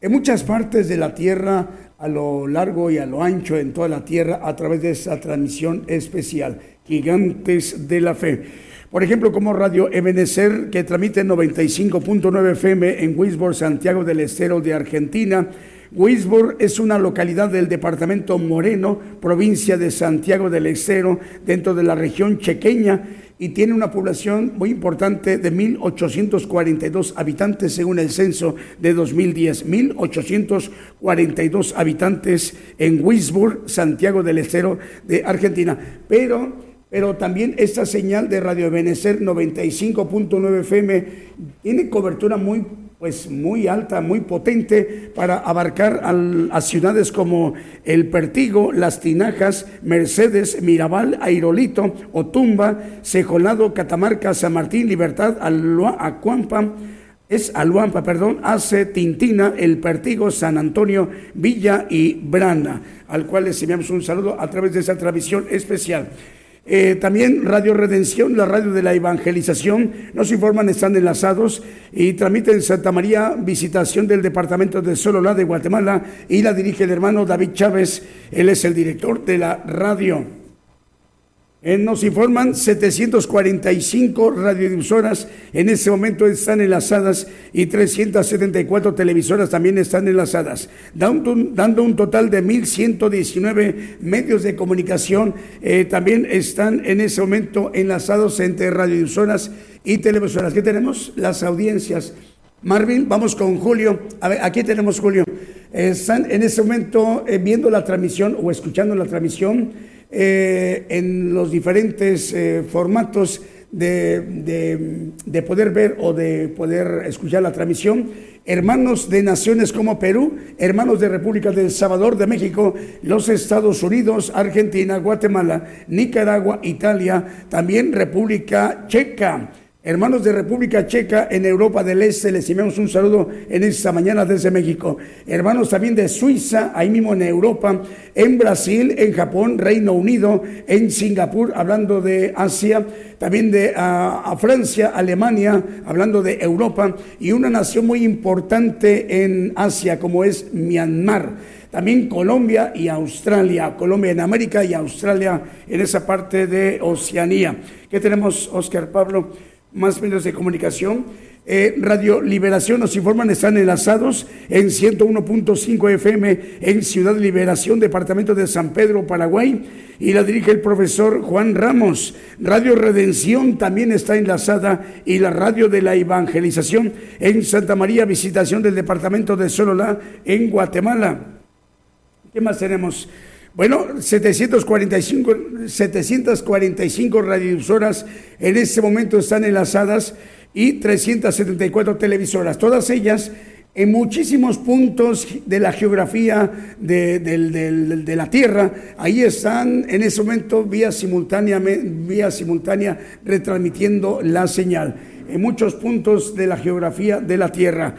en muchas partes de la tierra, a lo largo y a lo ancho en toda la tierra, a través de esta transmisión especial, Gigantes de la Fe. Por ejemplo, como Radio Ebenecer, que transmite 95.9 FM en Wisborne, Santiago del Estero de Argentina. Wisborne es una localidad del departamento Moreno, provincia de Santiago del Estero, dentro de la región chequeña y tiene una población muy importante de 1.842 habitantes según el censo de 2010. 1.842 habitantes en Wisburg, Santiago del Estero de Argentina. Pero, pero también esta señal de Radio Benecer 95.9 FM tiene cobertura muy pues muy alta, muy potente para abarcar a ciudades como El Pertigo, Las Tinajas, Mercedes, Mirabal, Airolito, Otumba, Cejolado, Catamarca, San Martín, Libertad, Acuampa, es Aluampa, perdón, Ace, Tintina, El Pertigo, San Antonio, Villa y Brana, al cual les enviamos un saludo a través de esa transmisión especial. Eh, también Radio Redención, la radio de la evangelización, nos informan, están enlazados y transmiten Santa María, visitación del departamento de Sololá de Guatemala y la dirige el hermano David Chávez, él es el director de la radio. Eh, nos informan 745 radiodifusoras en este momento están enlazadas y 374 televisoras también están enlazadas, dando un, total de 1.119 medios de comunicación. Eh, también están en ese momento enlazados entre radiodifusoras y televisoras. ¿Qué tenemos? Las audiencias. Marvin, vamos con Julio. A ver, aquí tenemos Julio. están en ese momento eh, viendo la transmisión o escuchando la transmisión eh, en los diferentes eh, formatos de, de, poder ver o de poder escuchar la transmisión. Hermanos de naciones como Perú, hermanos de República del Salvador, de México, los Estados Unidos, Argentina, Guatemala, Nicaragua, Italia, también República Checa Hermanos de República Checa en Europa del Este, les enviamos un saludo en esta mañana desde México. Hermanos también de Suiza, ahí mismo en Europa, en Brasil, en Japón, Reino Unido, en Singapur, hablando de Asia, también de a Francia, Alemania, hablando de Europa, y una nación muy importante en Asia como es Myanmar. También Colombia y Australia, Colombia en América y Australia en esa parte de Oceanía. ¿Qué tenemos, Oscar Pablo? Más medios de comunicación. Eh, Radio Liberación nos informan, están enlazados en 101.5 FM en Ciudad Liberación, Departamento de San Pedro, Paraguay, y la dirige el profesor Juan Ramos. Radio Redención también está enlazada y la Radio de la Evangelización en Santa María, visitación del Departamento de Sololá en Guatemala. ¿Qué más tenemos? Bueno, 745, 745 radiodifusoras en este momento están enlazadas y 374 televisoras, todas ellas en muchísimos puntos de la geografía de, la Tierra. Ahí están en ese momento vía simultánea, vía simultánea retransmitiendo la señal en muchos puntos de la geografía de la Tierra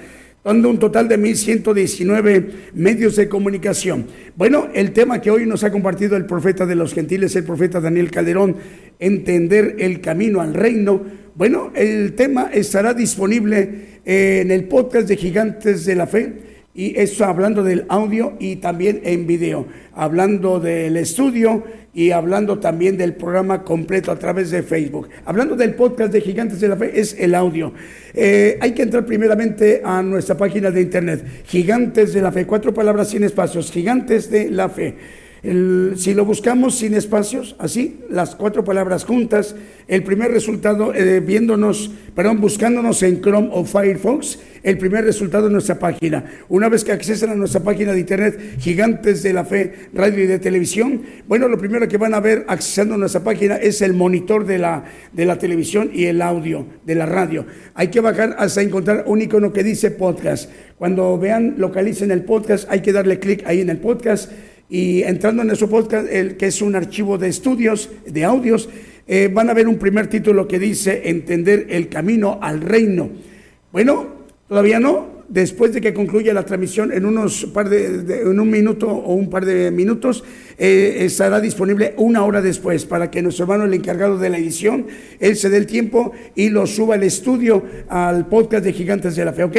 dando un total de 1.119 medios de comunicación. Bueno, el tema que hoy nos ha compartido el profeta de los gentiles, el profeta Daniel Calderón, entender el camino al reino. Bueno, el tema estará disponible en el podcast de Gigantes de la Fe y eso hablando del audio y también en video, hablando del estudio y hablando también del programa completo a través de Facebook. Hablando del podcast de Gigantes de la Fe, es el audio. Eh, hay que entrar primeramente a nuestra página de internet, Gigantes de la Fe, cuatro palabras sin espacios, Gigantes de la Fe si lo buscamos sin espacios, así, las cuatro palabras juntas, el primer resultado, eh, viéndonos, perdón, buscándonos en Chrome o Firefox, el primer resultado en nuestra página. Una vez que accesen a nuestra página de internet, Gigantes de la Fe, Radio y de Televisión, bueno, lo primero que van a ver accesando a nuestra página es el monitor de la, de la televisión y el audio de la radio. Hay que bajar hasta encontrar un icono que dice podcast. Cuando vean, localicen el podcast, hay que darle clic ahí en el podcast y entrando en nuestro podcast, el, que es un archivo de estudios, de audios, eh, van a ver un primer título que dice Entender el camino al reino. Bueno, todavía no. después de que concluya la transmisión en unos par de, en un minuto o un par de minutos, eh, estará disponible una hora después para que nuestro hermano, el encargado de la edición, él se dé el tiempo y lo suba al estudio al podcast de Gigantes de la Fe, ¿ok?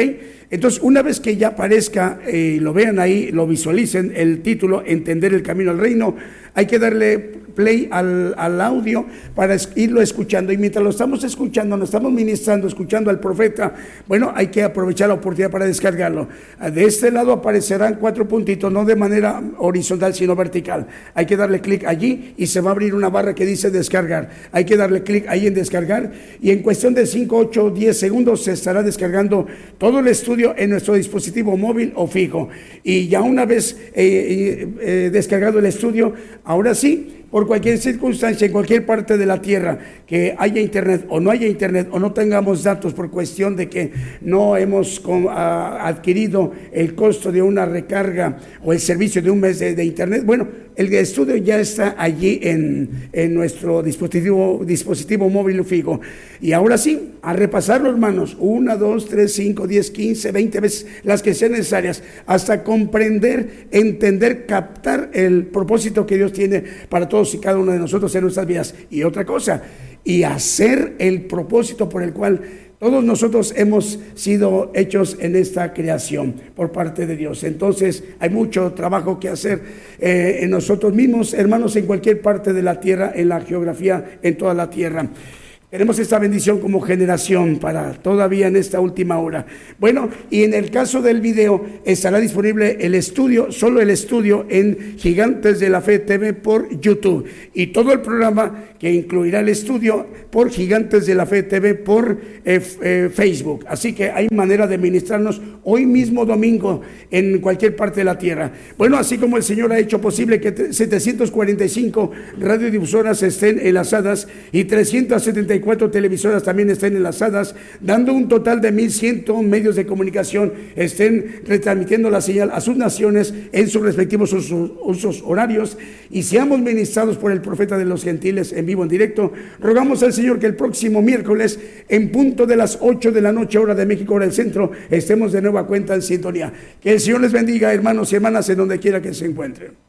Entonces, una vez que ya aparezca y eh, lo vean ahí, lo visualicen, el título, Entender el Camino al Reino, hay que darle play al, al, audio para irlo escuchando. Y mientras lo estamos escuchando, nos estamos ministrando, escuchando al profeta, bueno, hay que aprovechar la oportunidad para descargarlo. De este lado aparecerán cuatro puntitos, no de manera horizontal, sino vertical. Hay que darle clic allí y se va a abrir una barra que dice descargar. Hay que darle clic ahí en descargar y en cuestión de 5, 8, 10 segundos se estará descargando todo el estudio en nuestro dispositivo móvil o fijo. Y ya una vez eh, eh, eh, descargado el estudio, ahora sí, por cualquier circunstancia en cualquier parte de la tierra que haya internet o no haya internet o no tengamos datos por cuestión de que no hemos adquirido el costo de una recarga o el servicio de un mes de, internet, bueno, el estudio ya está allí en, nuestro dispositivo, dispositivo móvil fijo. Y ahora sí, a repasarlo, hermanos, una, dos, tres, cinco, diez, quince, veinte veces las que sean necesarias, hasta comprender, entender, captar el propósito que Dios tiene para todos y cada uno de nosotros en nuestras vidas. Y otra cosa, y hacer el propósito por el cual todos nosotros hemos sido hechos en esta creación por parte de Dios. Entonces hay mucho trabajo que hacer eh, en nosotros mismos, hermanos, en cualquier parte de la tierra, en la geografía, en toda la tierra. Tenemos esta bendición como generación para todavía en esta última hora. Bueno, y en el caso del video estará disponible el estudio, solo el estudio en Gigantes de la Fe TV por YouTube y todo el programa que incluirá el estudio por Gigantes de la Fe TV por eh, eh, Facebook. Así que hay manera de ministrarnos hoy mismo domingo en cualquier parte de la tierra. Bueno, así como el Señor ha hecho posible que 745 radiodifusoras estén enlazadas y 374 cuatro televisoras también estén enlazadas, dando un total de 1.100 medios de comunicación estén retransmitiendo la señal a sus naciones en sus respectivos usos, horarios y seamos ministrados por el profeta de los gentiles en vivo, en directo. Rogamos al Señor que el próximo miércoles, en punto de las 8 de la noche, hora de México, hora del centro, estemos de nueva cuenta en sintonía. Que el Señor les bendiga, hermanos y hermanas, en donde quiera que se encuentren.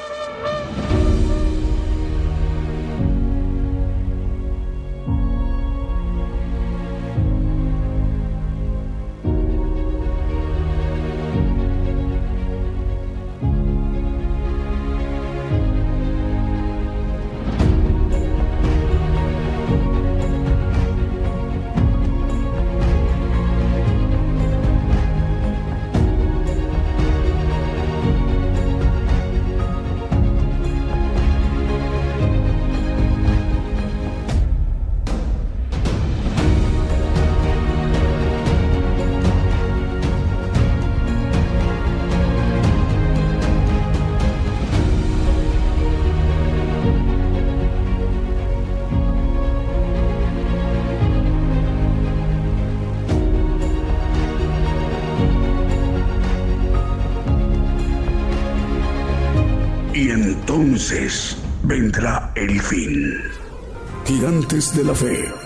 De la Fe